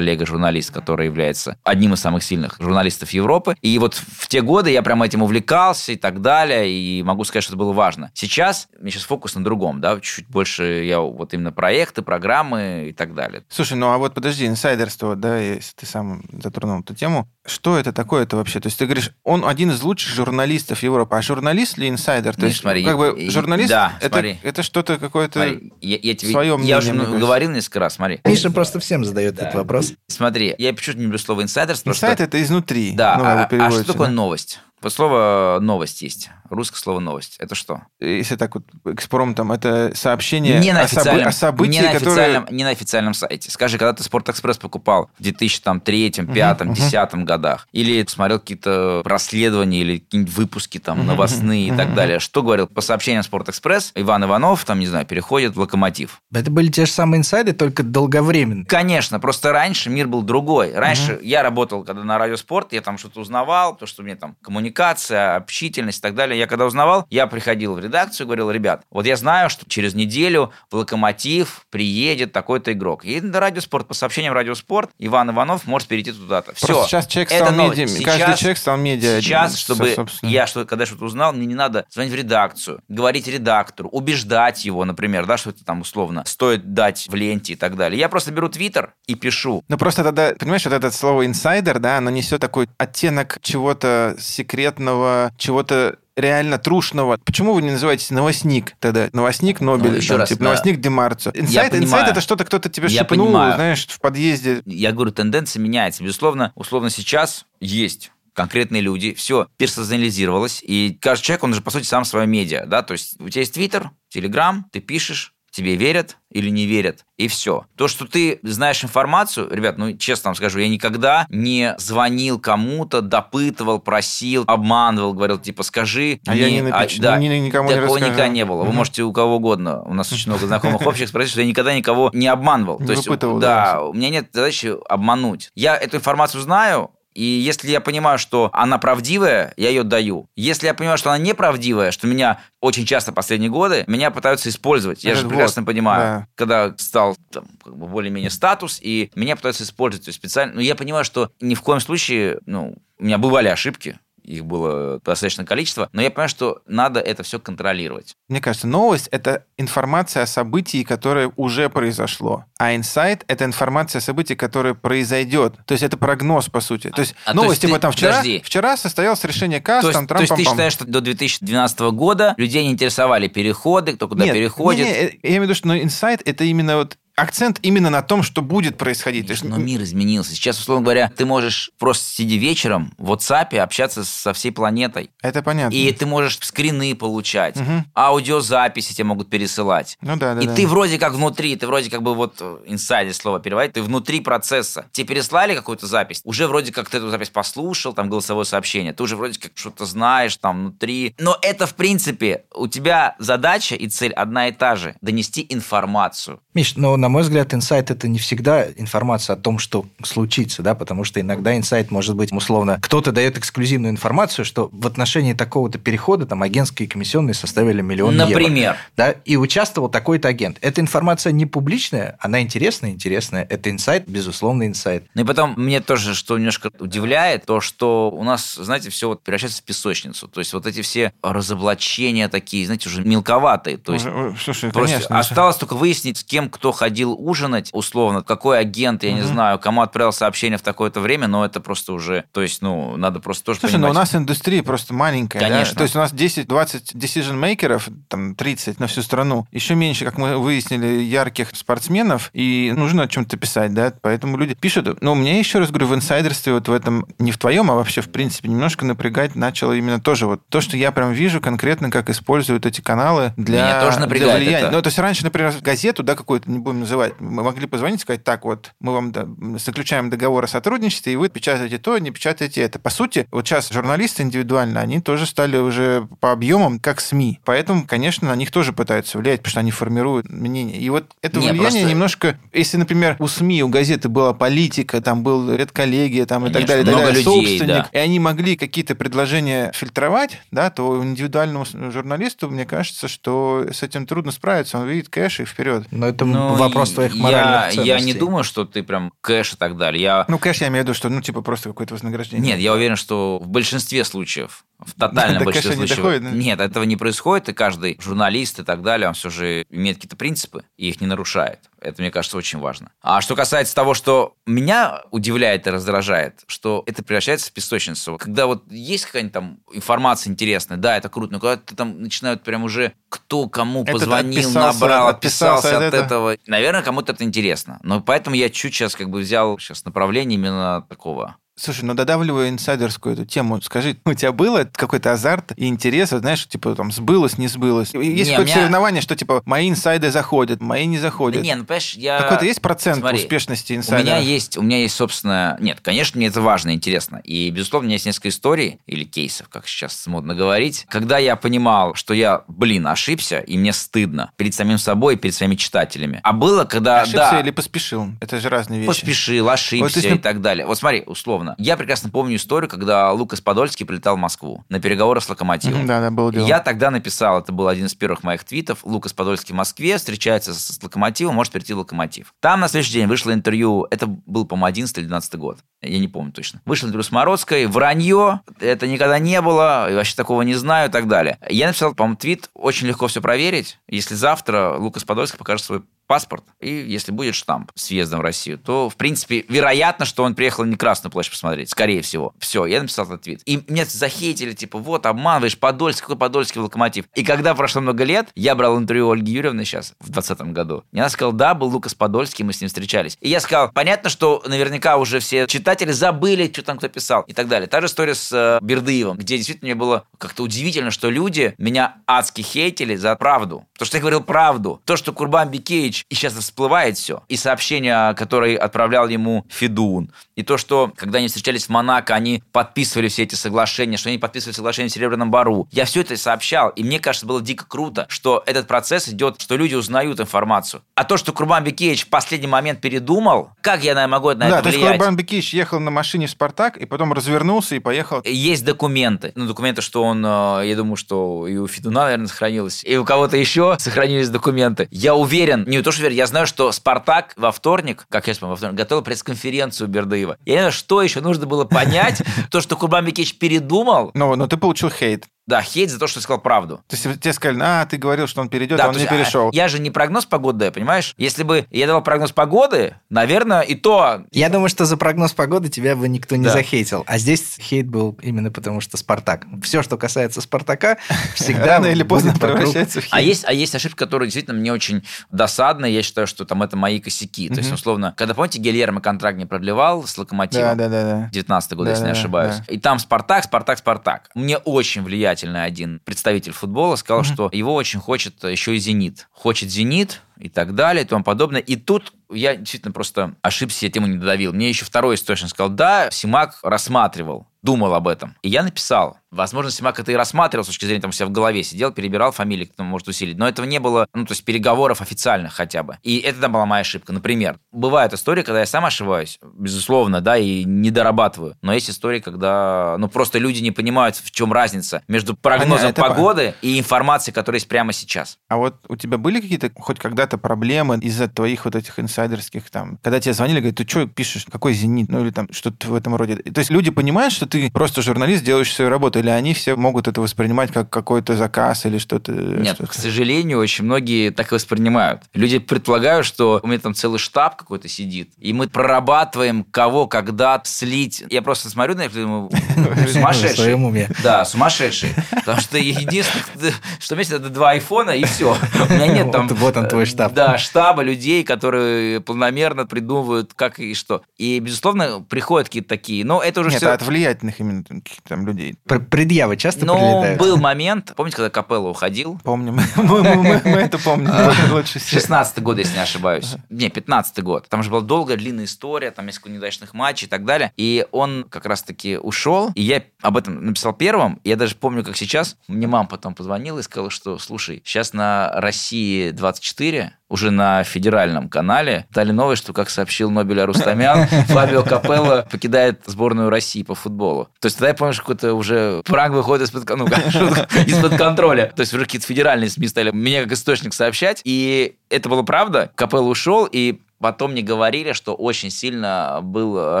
коллега-журналист, который является одним из самых сильных журналистов Европы. И вот в те годы я прям этим увлекался и так далее, и могу сказать, что это было важно. Сейчас, у меня сейчас фокус на другом, да, чуть больше я вот именно проекты, программы и так далее. Слушай, ну а вот подожди, инсайдерство, да, если ты сам затронул эту тему, что это такое-то вообще? То есть ты говоришь, он один из лучших журналистов Европы, а журналист или инсайдер? То Миш, есть, смотри, как бы журналист, да, это, смотри. это что-то какое-то... Я, я тебе, своё я мнение, уже кажется. говорил несколько раз, смотри. Миша просто всем задает этот вопрос. Смотри, я почему-то не люблю слово инсайдерство, потому Инсайд что- это изнутри. Да, ну, а, а что такое да? новость? Вот слово новость есть. Русское слово новость. Это что? Если так вот экспромтом, это сообщение не на, о, собы- официальном, о событии, не, на официальном, не на официальном сайте. Скажи, когда ты Спортэкспресс покупал в 2003, 2005, мгм. 2010 годах, или смотрел какие-то расследования, или какие-нибудь выпуски там новостные и так далее, что говорил? По сообщениям Спортэкспресс, Иван Иванов, там, не знаю, переходит в Локомотив. Это были те же самые инсайды, только долговременные. Конечно, просто раньше мир был другой. Раньше я работал, когда на радиоспорт, я там что-то узнавал, то, что мне там коммуникация, общительность и так далее. Я когда узнавал, я приходил в редакцию и говорил, ребят, вот я знаю, что через неделю в Локомотив приедет такой-то игрок. И на радиоспорт, по сообщениям радиоспорт, Иван Иванов может перейти туда-то. Все. Просто сейчас человек стал медиа, Сейчас- каждый человек стал медиа. Сейчас, чтобы собственно. я что, когда что-то узнал, мне не надо звонить в редакцию, говорить редактору, убеждать его, например, да, что это там условно стоит дать в ленте и так далее. Я просто беру твиттер и пишу. Ну просто тогда, понимаешь, вот это слово инсайдер, да, оно несет такой оттенок чего-то секретного, чего-то реально трушного. Почему вы не называете новостник тогда? Новостник Нобеля, Ну, еще там, раз, типа, да. новостник Ди Марцио. Инсайд, понимаю. инсайд это что-то кто-то тебе Я шепнул, понимаю. знаешь, в подъезде. Я говорю, тенденция меняется. Безусловно, условно сейчас есть конкретные люди, все персонализировалось, и каждый человек, он же, по сути, сам свое медиа, да, то есть у тебя есть Твиттер, Телеграм, ты пишешь, тебе верят или не верят, и все. То, что ты знаешь информацию, ребят, ну, честно вам скажу, я никогда не звонил кому-то, допытывал, просил, обманывал, говорил, типа, скажи. А я не напишу, да, ни- никому не Такого расскажу. никогда не было. Вы можете у кого угодно, у нас очень много знакомых общих, спросить, что я никогда никого не обманывал. Не То есть, да, да. у меня нет задачи обмануть. Я эту информацию знаю, И если я понимаю, что она правдивая, я ее даю. Если я понимаю, что она неправдивая, что меня очень часто последние годы меня пытаются использовать. Я Это же прекрасно вот, понимаю, да. когда стал там, как бы более-менее статус, и меня пытаются использовать то есть специально. Но я понимаю, что ни в коем случае, ну, у меня бывали ошибки, их было достаточное количество, но я понимаю, что надо это все контролировать. Мне кажется, новость — это информация о событии, которое уже произошло. А инсайт — это информация о событии, которое произойдет. То есть это прогноз, по сути. То есть А, то новость, есть типа ты- там вчера, подожди. вчера состоялось решение КАС, то, есть, там то есть ты считаешь, что до 2012 года людей не интересовали переходы, кто куда Нет, переходит? не, не, я имею в виду, что ну, инсайт — это именно вот акцент именно на том, что будет происходить. Есть, Но мир изменился. Сейчас, условно говоря, ты можешь просто сидя вечером в WhatsApp общаться со всей планетой. это понятно. И ты можешь скрины получать, Мгм. аудиозаписи тебе могут пересылать. Ну да, да, и да. ты вроде как внутри, ты вроде как бы вот э, инсайдер слово переводит, ты внутри процесса. Тебе переслали какую-то запись, уже вроде как ты эту запись послушал, там голосовое сообщение, ты уже вроде как что-то знаешь там внутри. Но это, в принципе, у тебя задача и цель одна и та же – донести информацию. Миш, но на мой взгляд, инсайт это не всегда информация о том, что случится, да, потому что иногда инсайт может быть условно, кто-то дает эксклюзивную информацию, что в отношении такого-то перехода там агентские комиссионные составили миллион евро. Например. Да, и участвовал такой-то агент. Эта информация не публичная, она интересная, интересная. Это инсайт, безусловно, инсайт. Ну и потом мне тоже, что немножко удивляет, то, что у нас, знаете, все вот превращается в песочницу. То есть вот эти все разоблачения такие, знаете, уже мелковатые. То есть Слушай, Просто конечно. осталось только выяснить, с кем кто ходил ужинать, условно, какой агент, я не Мгм. знаю, кому отправил сообщение в такое-то время, но это просто уже, то есть, ну, надо просто тоже Слушай, ну понимать. у нас индустрия просто маленькая. да? Конечно. То есть у нас 10-20 decision-мейкеров, там 30 на всю страну. Еще меньше, как мы выяснили, ярких спортсменов, и нужно о чем-то писать, да, поэтому люди пишут. Но мне еще раз говорю, в инсайдерстве вот в этом, не в твоем, а вообще в принципе, немножко напрягать начало именно тоже вот то, что я прям вижу конкретно, как используют эти каналы для, Меня тоже для влияния. это. Ну, то есть раньше, например, газету, да, какую-то, не будем называть, мы могли позвонить и сказать, так вот, мы вам заключаем договор о сотрудничестве, и вы печатаете то, не печатаете это. По сути, вот сейчас журналисты индивидуально, они тоже стали уже по объемам как СМИ. Поэтому, конечно, на них тоже пытаются влиять, потому что они формируют мнение. И вот это Не, влияние просто- немножко... Если, например, у СМИ, у газеты была политика, там был редколлегия, там и так далее, и так много далее, людей, собственник, да. и они могли какие-то предложения фильтровать, да, то у индивидуальному журналисту, мне кажется, что с этим трудно справиться. Он видит кэш и вперед. Но это Ну, вопрос твоих я- моральных я, ценностей. не думаю, что ты прям кэш и так далее. Я Ну, кэш я имею в виду, что, ну, типа, просто какое-то вознаграждение. Нет, я уверен, что в большинстве случаев, в тотальном большинстве кэша не случаев, доходит, да? нет, этого не происходит, и каждый журналист и так далее, он все же имеет какие-то принципы и их не нарушает. Это, мне кажется, очень важно. А что касается того, что меня удивляет и раздражает, что это превращается в песочницу. Когда вот есть какая-нибудь там информация интересная, да, это круто, но когда ты там начинают прям уже кто кому позвонил, отписался, набрал, отписался отписался от этого. этого. Наверное, кому-то это интересно. Но поэтому я чуть сейчас как бы взял сейчас направление именно такого Слушай, ну додавливая инсайдерскую эту тему, скажи, у тебя было какой-то азарт и интерес, вот, знаешь, типа там сбылось, не сбылось? Есть какое-то у меня- соревнование, что типа мои инсайды заходят, мои не заходят. Да не, ну понимаешь, я... Какой-то есть процент Смотри, успешности У инсайдера? меня есть, у меня есть, собственно, нет, конечно, мне это важно, интересно. И, безусловно, у меня есть несколько историй или кейсов, как сейчас модно говорить, когда я понимал, что я, блин, ошибся, и мне стыдно перед самим собой и перед своими читателями. А было, когда, Ошибся да, или поспешил? Это же разные вещи. поспешил, ошибся Вот если- и так далее. Вот смотри, условно. Я прекрасно помню историю, когда Лукас Подольский прилетал в Москву на переговоры с Локомотивом. Да, да, было дело. Я тогда написал, это был один из первых моих твитов, Лукас Подольский в Москве, встречается с, с Локомотивом, может перейти в Локомотив. Там на следующий день вышло интервью, это был, по-моему, 11 или 12 год, я не помню точно. Вышло интервью с Морозкой, вранье, это никогда не было, вообще такого не знаю и так далее. Я написал, по-моему, твит, очень легко все проверить, если завтра Лукас Подольский покажет свой паспорт, и если будет штамп с въездом в Россию, то, в принципе, вероятно, что он приехал не Красную площадь посмотреть, скорее всего. Все, я написал этот твит. И меня захейтили, типа, вот, обманываешь, Подольский, какой Подольский в Локомотив. И когда прошло много лет, я брал интервью Ольги Юрьевны сейчас, в 2020 году, и она сказала, да, был Лукас Подольский, мы с ним встречались. И я сказал, понятно, что наверняка уже все читатели забыли, что там кто писал, и так далее. Та же история с э, Бердыевым, где действительно мне было как-то удивительно, что люди меня адски хейтили за правду. Потому что я говорил правду. То, что Курбан Бекеевич Бекич, и сейчас всплывает все. И сообщения, которые отправлял ему Федун, и то, что, когда они встречались в Монако, они подписывали все эти соглашения, что они подписывали соглашение в Серебряном Бару. Я все это сообщал, и мне кажется, было дико круто, что этот процесс идет, что люди узнают информацию. А то, что Курбан Бекевич в последний момент передумал, как я наверное, могу на да, это то влиять? есть Курбан Бекевич ехал на машине в «Спартак», и потом развернулся и поехал. Есть документы. Ну, документы, что он, э, я думаю, что и у Федуна, наверное, сохранилось, и у кого-то еще сохранились документы. Я уверен, не то, что уверен, я знаю, что «Спартак» во вторник, как я вспомнил, во вторник, готовил пресс-конференцию Бердыева. Я не знаю, что еще нужно было понять, то, что Курбан Бекевич передумал, Но, но ты получил хейт. Да, хейт за то, что сказал правду. То есть тебе сказали, а, ты говорил, что он перейдет, Да, а он то не есть, а, перешел. Я же не прогноз погоды, даю, понимаешь? Если бы я давал прогноз погоды, наверное, и то... Я думаю, что за прогноз погоды тебя бы никто не Да. захейтил. А здесь хейт был именно потому, что Спартак. Все, что касается Спартака, всегда Рано или поздно превращается в хейт. А есть, а есть ошибки, которые действительно мне очень досадны. Я считаю, что там это мои косяки. То есть, условно, когда, помните, Гильермо контракт не продлевал с Локомотивом? да, да, да. 19 год, если не ошибаюсь. И там Спартак, Спартак, Спартак. Мне очень влиятельный один представитель футбола сказал, что его очень хочет еще и Зенит. Хочет Зенит и так далее и тому подобное. И тут я действительно просто ошибся, я тему не додавил. Мне еще второй источник сказал, да, Симак рассматривал, думал об этом. И я написал, возможно, Симак это и рассматривал с точки зрения, там, у себя в голове сидел, перебирал фамилии, кто может усилить. Но этого не было, ну, то есть переговоров официальных хотя бы. И это там была моя ошибка. Например, бывает история, когда я сам ошибаюсь, безусловно, да, и не дорабатываю. Но есть истории, когда, ну, просто люди не понимают, в чем разница между прогнозом это по- погоды и информацией, которая есть прямо сейчас. А вот у тебя были какие-то хоть когда-то проблемы из-за твоих вот этих инсайдерских там, когда тебе звонили, говорят, ты что пишешь, какой «Зенит», ну или там что-то в этом роде. То есть люди понимают, что ты просто журналист, делаешь свою работу, или они все могут это воспринимать как какой-то заказ или что-то? Нет, что-то? к сожалению, очень многие так и воспринимают. Люди предполагают, что у меня там целый штаб какой-то сидит, и мы прорабатываем, кого, когда слить. Я просто смотрю на них думаю, В сумасшедший. своем уме. Да, сумасшедший. Потому что единственное, что вместе это два айфона, и все. У меня нет там... Вот- он, твой штаб. Да, штаба людей, которые планомерно придумывают, как и что. И, безусловно, приходят какие-то такие. Но это уже Нет, все... от влиятельных именно там каких-то там людей. Пр- Предъявы часто Но прилетают? был момент, помните, когда Капелло уходил? Помним. Мы, мы- мы- мы это помним А. лучше всех. 16 год, если не ошибаюсь. Не, 15 год. Там же была долгая, длинная история, там несколько неудачных матчей и так далее. И он как раз-таки ушел, и я об этом написал первым. Я даже помню, как сейчас. Мне мама потом позвонила и сказала, что, слушай, сейчас на России 24 уже на федеральном канале дали новость, что, как сообщил Нобеля Рустамян, Фабио Капелло покидает сборную России по футболу. То есть тогда я помню, что какой-то уже пранк выходит из-под, ну, из-под контроля. То есть уже какие-то федеральные СМИ стали меня как источник сообщать. И это было правда. Капелло ушел, и Потом мне говорили, что очень сильно был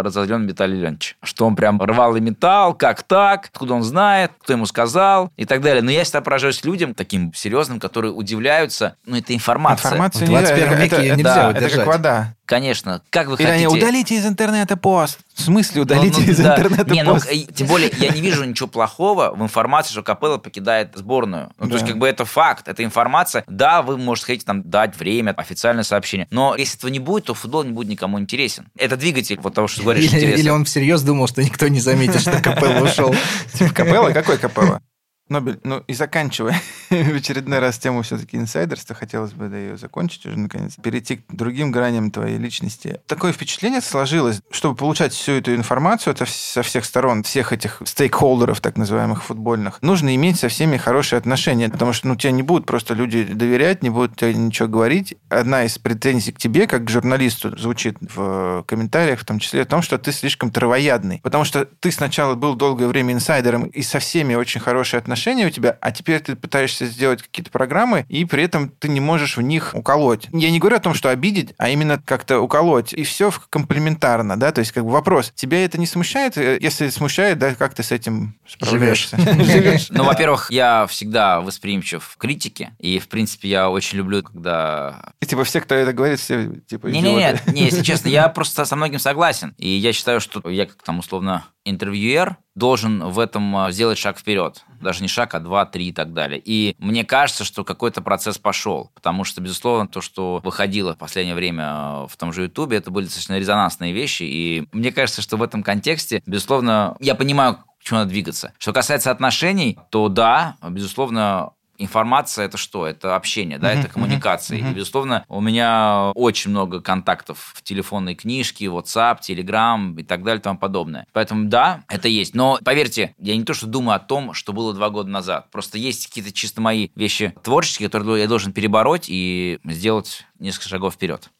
разозлен Виталий Леонидович. Что он прям рвал и металл, как так, откуда он знает, кто ему сказал и так далее. Но я всегда поражаюсь людям таким серьезным, которые удивляются. Ну, это информация. Информация В нельзя. 21 это- веке это- нельзя Это удержать. как вода. Конечно. Как вы Или хотите... они удалите из интернета пост. В смысле удалите Ну, ну, из да. интернета Не, ну, пост? и- тем более, я не вижу ничего плохого в информации, что Капелло покидает сборную. Ну, то есть, Да. как бы это факт, это информация. Да, вы можете хотите там дать время, официальное сообщение, но если этого не будет, то футбол не будет никому интересен. Это двигатель вот того, что ты говоришь, Или, интересно. или он всерьез думал, что никто не заметит, что Капелло ушел. Капелла? Какой Капелла? Нобель, ну и заканчивая в очередной раз тему все-таки инсайдерства, хотелось бы да, ее закончить уже наконец, перейти к другим граням твоей личности. Такое впечатление сложилось, чтобы получать всю эту информацию это со всех сторон, всех этих стейкхолдеров, так называемых футбольных, нужно иметь со всеми хорошие отношения, потому что ну, тебе не будут просто люди доверять, не будут тебе ничего говорить. Одна из претензий к тебе, как к журналисту, звучит в комментариях, в том числе о том, что ты слишком травоядный. Потому что ты сначала был долгое время инсайдером, и со всеми очень хорошие отношения у тебя, а теперь ты пытаешься сделать какие-то программы, и при этом ты не можешь в них уколоть. Я не говорю о том, что обидеть, а именно как-то уколоть. И все комплементарно, да, то есть как бы вопрос, тебя это не смущает? Э, Если смущает, да, как ты с этим справляешься? Ну, во-первых, я всегда восприимчив к критике, и, в принципе, я очень люблю, когда И типа все, кто это говорит, все типа Не, не, не, если честно, я просто со многим согласен. И я считаю, что я как там условно интервьюер должен в этом а, сделать шаг вперед. Даже не шаг, а два, три и так далее. И мне кажется, что какой-то процесс пошел. Потому что, безусловно, то, что выходило в последнее время а, в том же Ютубе, это были достаточно резонансные вещи. И мне кажется, что в этом контексте, безусловно, я понимаю, к чему надо двигаться. Что касается отношений, то да, безусловно, информация это что? Это общение, да, это коммуникация. И, безусловно, у меня очень много контактов в телефонной книжке, WhatsApp, Telegram и так далее и тому подобное. Поэтому да, это есть. Но поверьте, я не то, что думаю о том, что было два года назад. Просто есть какие-то чисто мои вещи творческие, которые я должен перебороть и сделать несколько шагов вперед.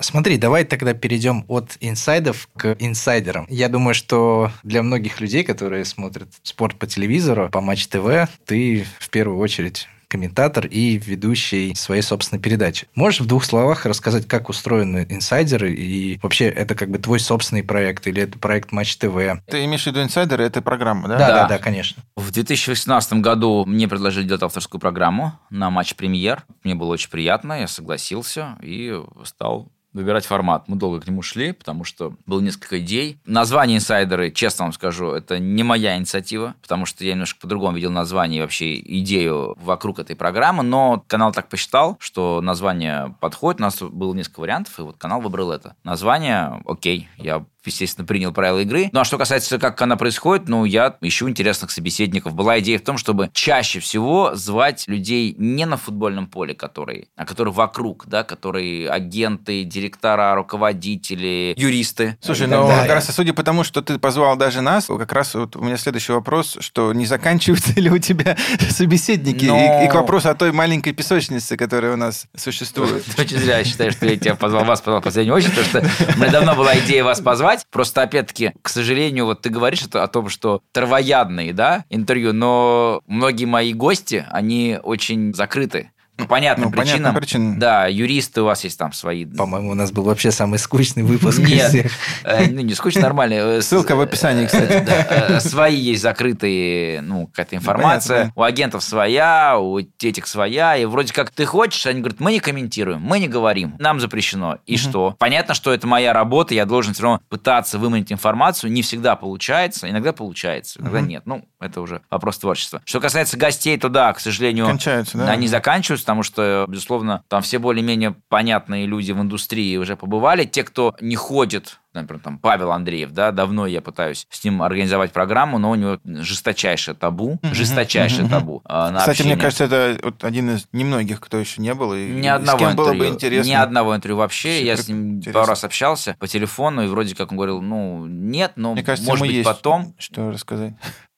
Смотри, давай тогда перейдем от инсайдов к инсайдерам. Я думаю, что для многих людей, которые смотрят спорт по телевизору, по Матч ТВ, ты в первую очередь комментатор и ведущий своей собственной передачи. Можешь в двух словах рассказать, как устроены инсайдеры и вообще это как бы твой собственный проект или это проект Матч ТВ? Ты имеешь в виду инсайдеры, это программа, да? Да, Да. да, да, конечно. В 2018 году мне предложили делать авторскую программу на матч премьер. Мне было очень приятно, я согласился и стал выбирать формат. Мы долго к нему шли, потому что было несколько идей. Название «Инсайдеры», честно вам скажу, это не моя инициатива, потому что я немножко по-другому видел название и вообще идею вокруг этой программы, но канал так посчитал, что название подходит. У нас было несколько вариантов, и вот канал выбрал это. Название, окей, я естественно, принял правила игры. Ну, а что касается, как она происходит, ну, я ищу интересных собеседников. Была идея в том, чтобы чаще всего звать людей не на футбольном поле, которые, а которые вокруг, да, которые агенты, директора, руководители, юристы. Слушай, ну, как раз судя по тому, что ты позвал даже нас, как раз вот у меня следующий вопрос, что не заканчиваются ли у тебя собеседники? Но- И, и к вопросу о той маленькой песочнице, которая у нас существует. Очень зря считаешь, что я тебя позвал, вас позвал в последнюю очередь, потому что у меня давно была идея вас позвать. Просто, опять-таки, к сожалению, вот ты говоришь о том, что травоядные, да, интервью, но многие мои гости, они очень закрыты. По понятным Ну, понятным причинам. причинам. Да, юристы у вас есть там свои. По-моему, у нас был вообще самый скучный выпуск из Нет, всех. э, ну не скучно, нормально. Э, с- Ссылка в описании, кстати. Да, э, Свои есть закрытые, ну, какая-то информация. понятно, У агентов своя, у этих своя. И вроде как ты хочешь, они говорят, мы не комментируем, мы не говорим, нам запрещено. И что? Понятно, что это моя работа, я должен все равно пытаться выманить информацию. Не всегда получается, иногда получается, иногда нет. Ну, это уже вопрос творчества. Что касается гостей, то да, к сожалению, Кончаются, да? они заканчиваются, потому что, безусловно, там все более-менее понятные люди в индустрии уже побывали. Те, кто не ходит, например, там Павел Андреев, да, давно я пытаюсь с ним организовать программу, но у него жесточайшее табу, жесточайшее мгм. табу а, на Кстати, мне общение. кажется, это вот один из немногих, кто еще не был. И Ни с одного кем было бы интервью. интересно. Ни одного интервью вообще. Вообще Я с ним интересно. пару раз общался по телефону, и вроде как он говорил, ну, нет, но, Мне кажется, может быть, есть потом. что рассказать.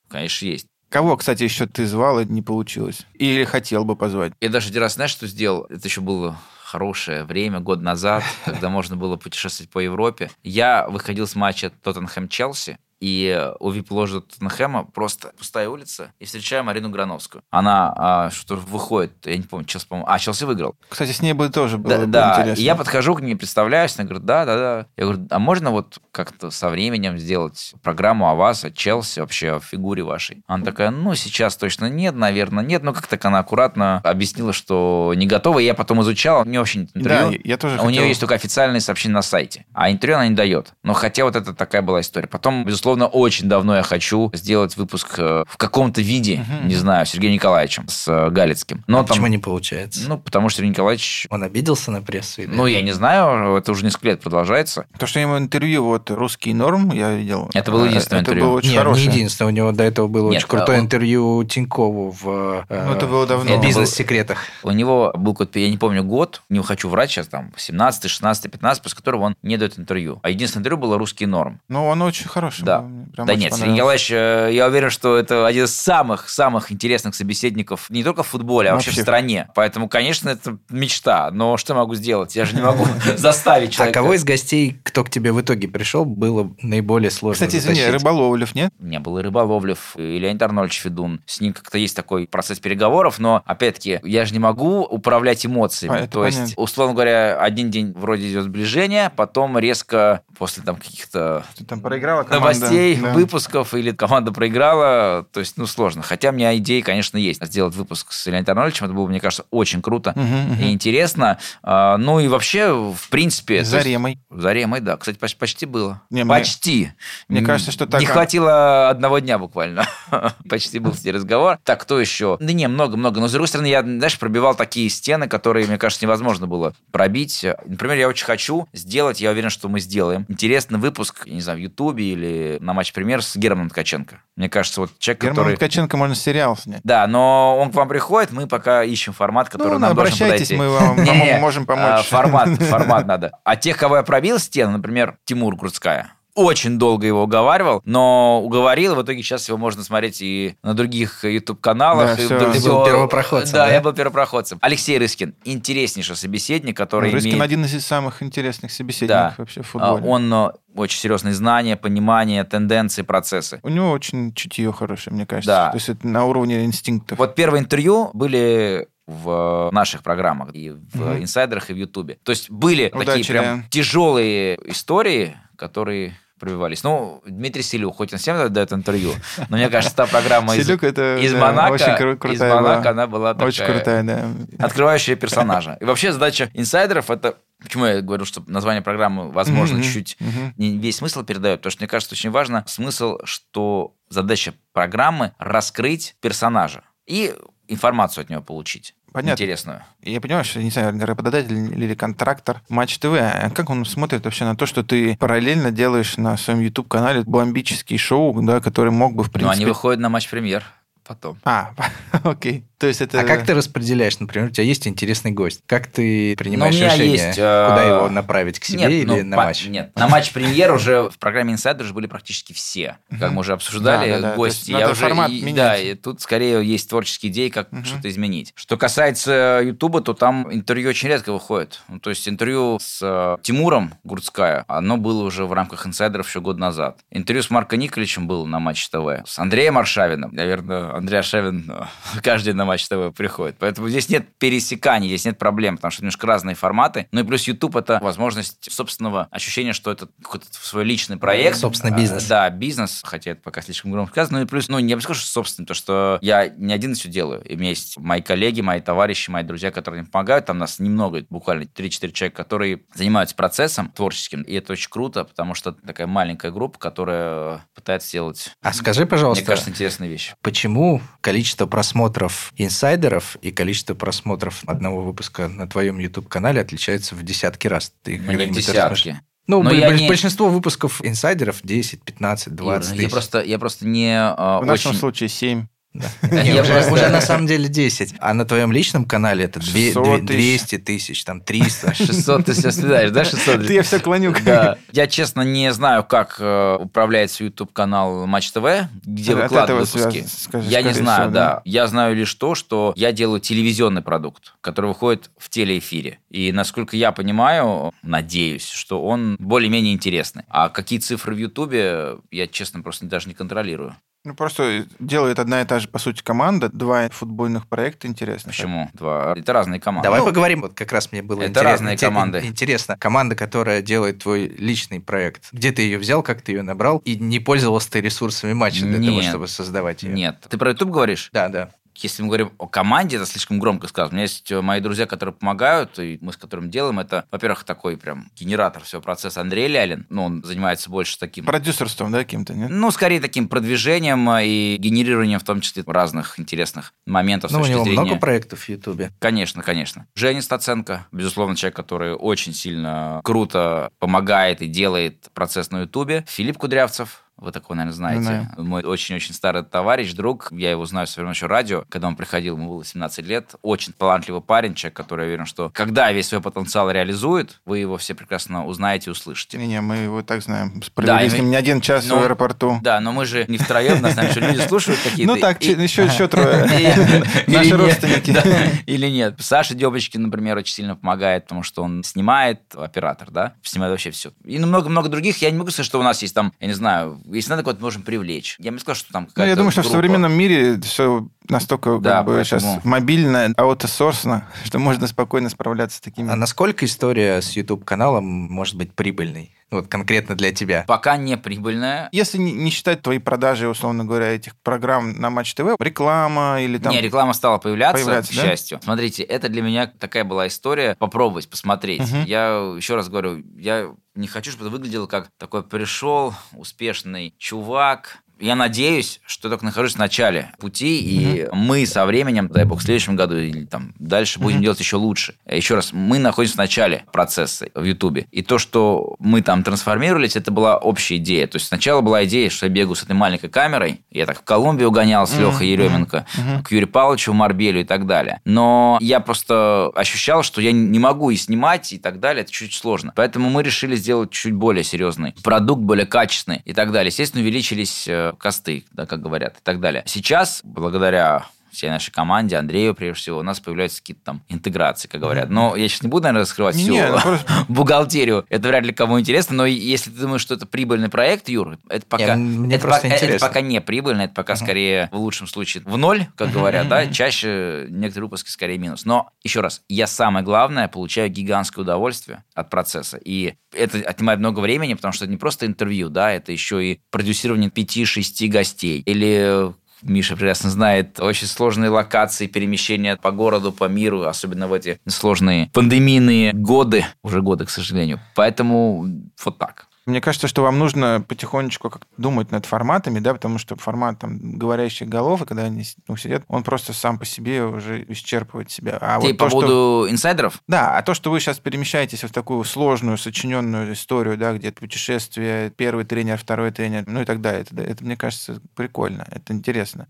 Конечно, есть. Кого, кстати, еще ты звал, и не получилось? Или хотел бы позвать? Я даже один раз, знаешь, что сделал? Это еще было хорошее время, год назад, когда можно было путешествовать по Европе. Я выходил с матча Тоттенхэм-Челси, и у вип-ложи Тоттенхэма просто пустая улица, и встречаем Марину Грановскую. Она а, что выходит, я не помню, Челси, по-моему, а, Челси выиграл. Кстати, с ней бы тоже было Да, бы да. интересно. И я подхожу к ней, представляюсь, она говорит, да, да, да. Я говорю, а можно вот как-то со временем сделать программу о вас, о Челси, вообще о фигуре вашей? Она такая, ну, сейчас точно нет, наверное, нет. Ну, как-то она аккуратно объяснила, что не готова. И я потом изучал, нее вообще нет Да, я тоже У хотел. нее есть только официальные сообщения на сайте, а интервью она не дает. Но хотя вот это такая была история. Потом, безусловно, очень давно я хочу сделать выпуск э, в каком-то виде, не знаю, с Сергеем Николаевичем, с э, Галицким. Но А Почему там, не получается? ну, потому что Сергей Николаевич Он обиделся на прессу? или- ну, я не знаю, это уже несколько лет продолжается. То, что ему интервью, вот, «Русский норм», я видел. Это было единственное Это интервью. было очень Нет, хорошее. не единственное. У него до этого было Нет, очень крутое а он- интервью Тинькову в э, Ну, это было давно. Это «Бизнес-секретах». У него был какой-то, я не помню, год, не хочу врать сейчас, там, 17, 16, 15, после которого он не дает интервью. А единственное интервью было «Русский норм». Ну, он очень хороший. Да. Прям да нет, Сергей. Николаевич, э, я уверен, что это один из самых-самых интересных собеседников не только в футболе, а вообще, Вообще. в стране. Поэтому, конечно, это мечта. Но что могу сделать? Я же не могу заставить А человека. кого из гостей, кто к тебе в итоге пришел, было наиболее сложно Кстати, извини? Рыболовлев, нет? У меня был и Рыболовлев, и Леонид Арнольдович Федун. С ним как-то есть такой процесс переговоров, но, опять-таки, я же не могу управлять эмоциями. А, То есть, условно говоря, один день вроде идет сближение, потом резко, после там каких-то Ты там проиграла команда. Новостей, Да. выпусков, или команда проиграла, то есть, ну, сложно. Хотя у меня идеи, конечно, есть. Сделать выпуск с Леонидом Арнольдовичем, это было, мне кажется, очень круто Мгм, мгм. и интересно. А, Ну, и вообще, в принципе... С то есть- Заремой. Заремой, да. Кстати, почти, почти было. Не, мне- почти. мне М, кажется, что так- Не хватило одного дня буквально. почти был с ней разговор. Так, кто еще? Да не, много-много. Но, с другой стороны, я, знаешь, пробивал такие стены, которые, мне кажется, невозможно было пробить. Например, я очень хочу сделать, я уверен, что мы сделаем, интересный выпуск, не знаю, в Ютубе или на матч премьер с Германом Ткаченко. Мне кажется, вот человек, Герман который... Ткаченко можно сериал снять. Да, но он к вам приходит, мы пока ищем формат, который Ну, нам должен обращайтесь, подойти. мы вам можем а, помочь. Формат, формат надо. А тех, кого я пробил стену, например, Тимур Грудская, очень долго его уговаривал, но уговорил, в итоге сейчас его можно смотреть и на других YouTube-каналах. Да, и да, Ты был первопроходцем, Да, да? я был первопроходцем. Алексей Рыскин, интереснейший собеседник, который Рыскин имеет... один из самых интересных собеседников Да. вообще в а, футболе. Он э, очень серьезные знания, понимание, тенденции, процессы. У него очень чутье хорошее, мне кажется. Да. То есть это на уровне инстинктов. Вот первые интервью были в наших программах, и в Мгм. инсайдерах, и в Ютубе. То есть были Удачи, такие прям да. тяжелые истории, которые пробивались. Ну, Дмитрий Селюк, хоть он всем дает интервью, но мне кажется, та программа из, это из да, Монако, очень кру- из крутая Монако, была. она была такая... Очень крутая, да. Открывающая персонажа. И вообще задача инсайдеров это... Почему я говорю, что название программы, возможно, Мгм, чуть-чуть мгм. не весь смысл передает, потому что мне кажется, очень важно смысл, что задача программы раскрыть персонажа и информацию от него получить. Понятно. Интересную. Я понимаю, что, не знаю, работодатель или контрактор Матч ТВ, а как он смотрит вообще на то, что ты параллельно делаешь на своем YouTube-канале бомбический шоу, да, который мог бы, в принципе... они выходят на матч-премьер потом. А, окей. То есть это... А как ты распределяешь, например, у тебя есть интересный гость? Как ты принимаешь Ну, решение, есть, э, куда его направить, к себе Нет, или ну, на по- матч? Нет, на матч премьер уже в программе Инсайдер уже были практически все. Как мы уже обсуждали, Да, да, да. Гости. есть Я уже, формат и- менять. да, и тут скорее есть творческие идеи, как Мгм. что-то изменить. Что касается Ютуба, то там интервью очень редко выходит. Ну, то есть интервью с э, Тимуром Гурцкая, оно было уже в рамках инсайдеров еще год назад. Интервью с Марко Николичем было на Матч ТВ. С Андреем Аршавиным. Наверное, Андрей Аршавин э, каждый на Матч ТВ приходит. Поэтому здесь нет пересеканий, здесь нет проблем, потому что немножко разные форматы. Ну и плюс YouTube это возможность собственного ощущения, что это какой-то свой личный проект. Собственный А, бизнес. Да, бизнес, хотя это пока слишком громко сказано. Ну и плюс, ну, не бы сказал, что собственный, то что я не один все делаю. И у меня есть мои коллеги, мои товарищи, мои друзья, которые мне помогают. Там нас немного, буквально 3-4 человека, которые занимаются процессом творческим. И это очень круто, потому что такая маленькая группа, которая пытается сделать, А скажи, пожалуйста, мне кажется, интересные вещи. почему количество просмотров инсайдеров и количество просмотров одного выпуска на твоем YouTube-канале отличается в десятки раз? Ты Ну, не десятки. Ну, Но б- я б- не- большинство выпусков инсайдеров 10, 15, 20 Ир, тысяч. я просто, я просто не а, В нашем очень... случае 7. Да. Я Не, уже, просто- уже на самом деле 10. А на твоем личном канале это две- 600 две- тысяч. 200 тысяч, там 300. 600 ты сейчас знаешь, да, 600? Ты я все клоню. Да. Я, честно, не знаю, как э, управляется YouTube-канал Матч ТВ, где От выкладывают выпуски. скажи, я не знаю, всего, да. да. Я знаю лишь то, что я делаю телевизионный продукт, который выходит в телеэфире. И, насколько я понимаю, надеюсь, что он более-менее интересный. А какие цифры в Ютубе, я, честно, просто даже не контролирую. Ну, просто делает одна и та же, по сути, команда, два футбольных проекта интересных. Почему? Два. Это разные команды. Давай Ну, поговорим, вот как раз мне было это интересно. разные команды. Интересно, команда, которая делает твой личный проект, где ты ее взял, как ты ее набрал, и не пользовался ты ресурсами матча для того, Нет. чтобы создавать ее? Нет. Ты про YouTube говоришь? Да, да. Если мы говорим о команде, это слишком громко сказано. У меня есть э, мои друзья, которые помогают, и мы с которыми делаем. Это, во-первых, такой прям генератор всего процесса Андрей Лялин. Ну, он занимается больше таким... Продюсерством, да, каким-то, нет? Ну, скорее таким продвижением э, и генерированием, в том числе, разных интересных моментов Ну, у него зрения... много проектов в Ютубе. Конечно, конечно. Женя Стаценко, безусловно, человек, который очень сильно круто помогает и делает процесс на Ютубе. Филипп Кудрявцев, вы такого, наверное, знаете. Знаю. Мой очень-очень старый товарищ, друг. Я его знаю со времен еще радио. Когда он приходил, ему было 17 лет. Очень талантливый парень, человек, который, я уверен, что когда весь свой потенциал реализует, вы его все прекрасно узнаете и услышите. Не-не, мы его так знаем. Да, Провели и с мы- ним не один час Ну, в аэропорту. Да, но мы же не втроем, нас, наверное, еще люди слушают какие-то. Ну так, еще, трое. Наши родственники. да, Или нет. Саша Дебочкин, например, очень сильно помогает, потому что он снимает, оператор, да, снимает вообще все. И много-много других. Я не могу сказать, что у нас есть там, я не знаю, если надо, кого-то можем привлечь. Я не скажу, что там Ну, какая-то я думаю, что в группа. современном мире все настолько Да, как бы, поэтому- сейчас мобильно, аутосорсно, что можно спокойно справляться с такими. А насколько история с YouTube-каналом может быть прибыльной? Вот конкретно для тебя. Пока не прибыльная. Если не, не считать твои продажи, условно говоря, этих программ на Матч ТВ, реклама или там... Не, реклама стала появляться, Появляться, к да? счастью. Смотрите, это для меня такая была история попробовать, посмотреть. Мгм. Я еще раз говорю, я не хочу, чтобы это выглядело как такой пришел успешный чувак, я надеюсь, что только нахожусь в начале пути, и mm-hmm. мы со временем, дай бог, в следующем году или там дальше будем mm-hmm. делать еще лучше. Еще раз, мы находимся в начале процесса в Ютубе. И то, что мы там трансформировались, это была общая идея. То есть сначала была идея, что я бегу с этой маленькой камерой. Я так в Колумбию гонял с mm-hmm. Лехой Еременко, mm-hmm. к Юрию Павловичу Марбелю и так далее. Но я просто ощущал, что я не могу и снимать, и так далее. Это чуть сложно. Поэтому мы решили сделать чуть более серьезный продукт, более качественный и так далее. Естественно, увеличились э, косты, да, как говорят, и так далее. Сейчас, благодаря всей нашей команде, Андрею, прежде всего, у нас появляются какие-то там интеграции, как говорят. Но я сейчас не буду, наверное, раскрывать всю не, ну просто... бухгалтерию. Это вряд ли кому интересно. Но если ты думаешь, что это прибыльный проект, Юр, это пока, Мне это, просто по... это пока не прибыльно, это пока uh-huh. скорее в лучшем случае в ноль, как говорят, да, чаще некоторые выпуски скорее минус. Но еще раз, я самое главное получаю гигантское удовольствие от процесса. И это отнимает много времени, потому что это не просто интервью, да, это еще и продюсирование 5-6 гостей или Миша прекрасно знает, очень сложные локации перемещения по городу, по миру, особенно в эти сложные пандемийные годы, уже годы, к сожалению. Поэтому вот так. Мне кажется, что вам нужно потихонечку как думать над форматами, да, потому что формат там говорящих голов, и когда они ну, сидят, он просто сам по себе уже исчерпывает себя. А Ты вот по то, поводу что... инсайдеров? Да, а то, что вы сейчас перемещаетесь в такую сложную, сочиненную историю, да, где путешествие, первый тренер, второй тренер, ну и так далее, это, это мне кажется, прикольно, это интересно.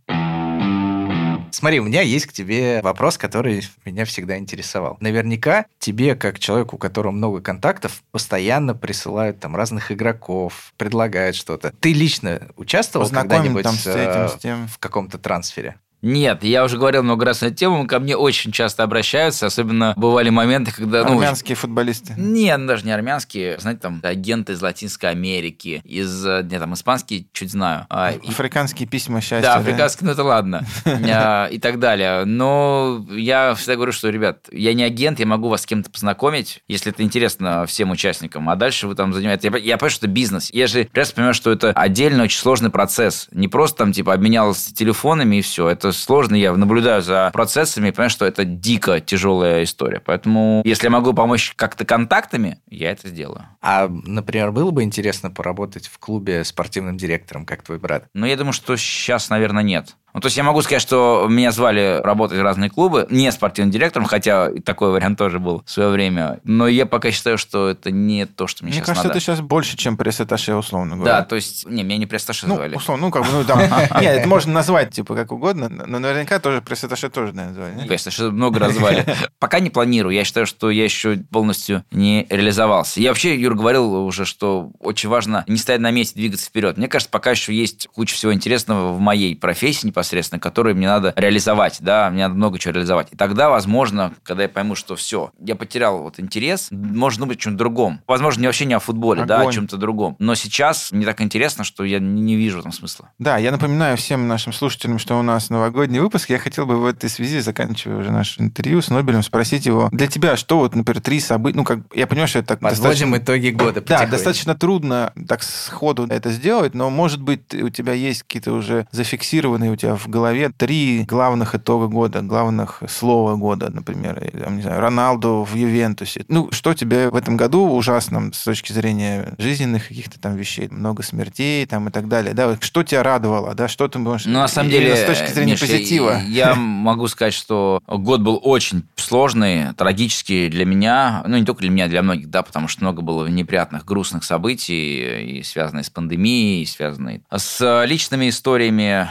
Смотри, у меня есть к тебе вопрос, который меня всегда интересовал. Наверняка тебе, как человеку, у которого много контактов, постоянно присылают там разных игроков, предлагают что-то. Ты лично участвовал когда-нибудь там с этим, с тем. в каком-то трансфере? Нет, я уже говорил много раз на эту тему, ко мне очень часто обращаются, особенно бывали моменты, когда... Ну, армянские ну, футболисты? Нет, даже не армянские, знаете, там агенты из Латинской Америки, из, не, там, испанские, чуть знаю. А, африканские письма счастья. Да, африканские, ну это ладно, а, и так далее. Но я всегда говорю, что, ребят, я не агент, я могу вас с кем-то познакомить, если это интересно всем участникам, а дальше вы там занимаетесь... Я, я понимаю, что это бизнес. Я же прекрасно понимаю, что это отдельно очень сложный процесс. Не просто там, типа, обменялся телефонами и все. Это это сложно, я наблюдаю за процессами и понимаю, что это дико тяжелая история. Поэтому, если я могу помочь как-то контактами, я это сделаю. А, например, было бы интересно поработать в клубе спортивным директором, как твой брат? Ну, я думаю, что сейчас, наверное, нет. Ну, то есть я могу сказать, что меня звали работать в разные клубы, не спортивным директором, хотя такой вариант тоже был в свое время. Но я пока считаю, что это не то, что мне, мне сейчас кажется, надо. это сейчас больше, чем пресс-атташе, условно говоря. Да, то есть, не, меня не пресс-атташе ну, звали. условно, ну, как бы, ну, там, нет, это можно назвать, типа, как угодно, но наверняка тоже пресс-атташе тоже, наверное, звали. Пресс-атташе много раз звали. Пока не планирую, я считаю, что я еще полностью не реализовался. Я вообще, Юр, говорил уже, что очень важно не стоять на месте, двигаться вперед. Мне кажется, пока еще есть куча всего интересного в моей профессии непосредственно, который мне надо реализовать, да, мне надо много чего реализовать. И тогда, возможно, когда я пойму, что все, я потерял вот интерес, может быть, о чем-то другом. Возможно, не вообще не о футболе, Огонь. да, о чем-то другом. Но сейчас мне так интересно, что я не вижу там смысла. Да, я напоминаю всем нашим слушателям, что у нас новогодний выпуск. Я хотел бы в этой связи, заканчивая уже наше интервью с Нобелем, спросить его, для тебя что вот, например, три события, ну, как, я понимаю, что это так Подводим достаточно... итоги года. Да, достаточно трудно так сходу это сделать, но, может быть, у тебя есть какие-то уже зафиксированные у тебя в голове три главных итога года, главных слова года, например, или, там, не знаю, Роналду в Ювентусе. Ну, что тебе в этом году ужасном с точки зрения жизненных каких-то там вещей? Много смертей там и так далее. Да, вот что тебя радовало, да, что ты можешь... Ну, на самом деле, с точки зрения Миш, позитива. Я, могу сказать, что год был очень сложный, трагический для меня, ну, не только для меня, а для многих, да, потому что много было неприятных, грустных событий, и связанные с пандемией, и связанные с личными историями,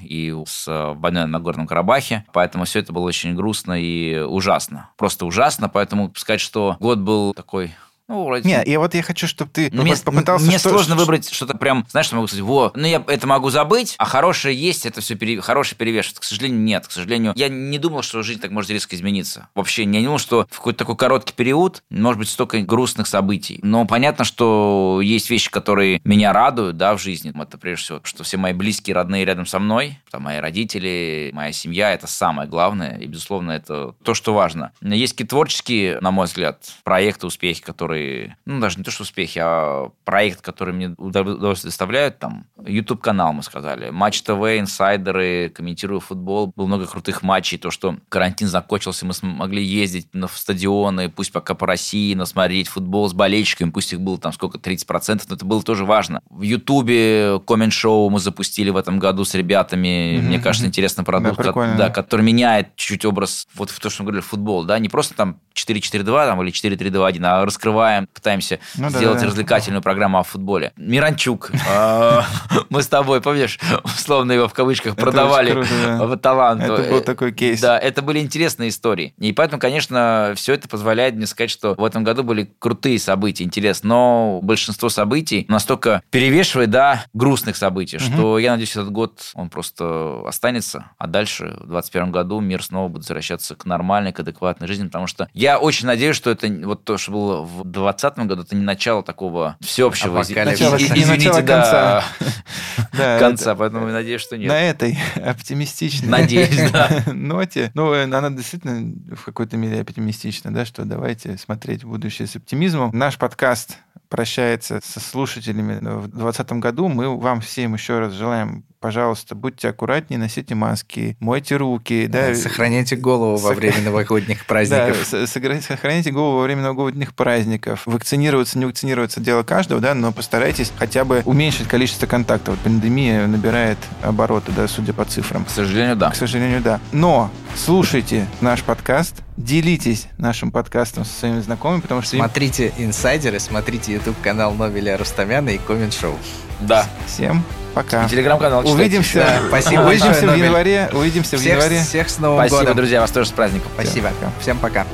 и с э, войной на Горном Карабахе. Поэтому все это было очень грустно и ужасно. Просто ужасно. Поэтому сказать, что год был такой ну, вроде... Не, и вот я хочу, чтобы ты мне, попытался... Мне что... сложно выбрать что-то прям, знаешь, что могу сказать, во, ну я это могу забыть, а хорошее есть, это все пере... хорошее перевешивает. К сожалению, нет. К сожалению, я не думал, что жизнь так может резко измениться. Вообще, я не думал, что в какой-то такой короткий период может быть столько грустных событий. Но понятно, что есть вещи, которые меня радуют, да, в жизни. Это прежде всего, что все мои близкие, родные рядом со мной, там мои родители, моя семья, это самое главное. И, безусловно, это то, что важно. Есть какие-то творческие, на мой взгляд, проекты, успехи, которые которые, ну, даже не то, что успехи, а проект, который мне удовольствие доставляют, там, YouTube-канал, мы сказали, Матч ТВ, инсайдеры, комментирую футбол, было много крутых матчей, то, что карантин закончился, мы смогли ездить на стадионы, пусть пока по России, но смотреть футбол с болельщиками, пусть их было там сколько, 30%, но это было тоже важно. В Ютубе коммент-шоу мы запустили в этом году с ребятами, mm-hmm. мне кажется, интересный продукт, да, да, который меняет чуть-чуть образ, вот в то, что мы говорили, футбол, да, не просто там 4-4-2 там, или 4-3-2-1, а раскрываем, пытаемся ну, сделать да, развлекательную да. программу о футболе. Миранчук, а, мы с тобой, помнишь, условно его в кавычках продавали в талант. Это был такой кейс. Да, это были интересные истории. И поэтому, конечно, все это позволяет мне сказать, что в этом году были крутые события, интересно, но большинство событий настолько перевешивает, да, грустных событий, что я надеюсь, этот год он просто останется, а дальше в 2021 году мир снова будет возвращаться к нормальной, к адекватной жизни, потому что я очень надеюсь, что это вот то, что было в 2020 году, это не начало такого всеобщего, начало, извините, да, да, конца, поэтому надеюсь, что нет. На этой оптимистичной надеюсь, да. ноте, ну, она действительно в какой-то мере оптимистична, да, что давайте смотреть в будущее с оптимизмом. Наш подкаст прощается со слушателями в 2020 году. Мы вам всем еще раз желаем пожалуйста, будьте аккуратнее, носите маски, мойте руки. Да, сохраняйте голову во время новогодних праздников. Да, сохраняйте голову во время новогодних праздников. Вакцинироваться, не вакцинироваться, дело каждого, да, но постарайтесь хотя бы уменьшить количество контактов. Пандемия набирает обороты, да, судя по цифрам. К сожалению, да. К сожалению, да. Но слушайте наш подкаст, делитесь нашим подкастом со своими знакомыми, потому что... Смотрите инсайдеры, смотрите YouTube-канал Новеля Рустамяна и Коммент Шоу. Да. Всем пока. Телеграм-канал Увидимся. Да, спасибо Увидимся в январе. Увидимся всех, в январе. Всех с Новым спасибо, годом. друзья. Вас тоже с праздником. Спасибо. Всем пока. Всем пока.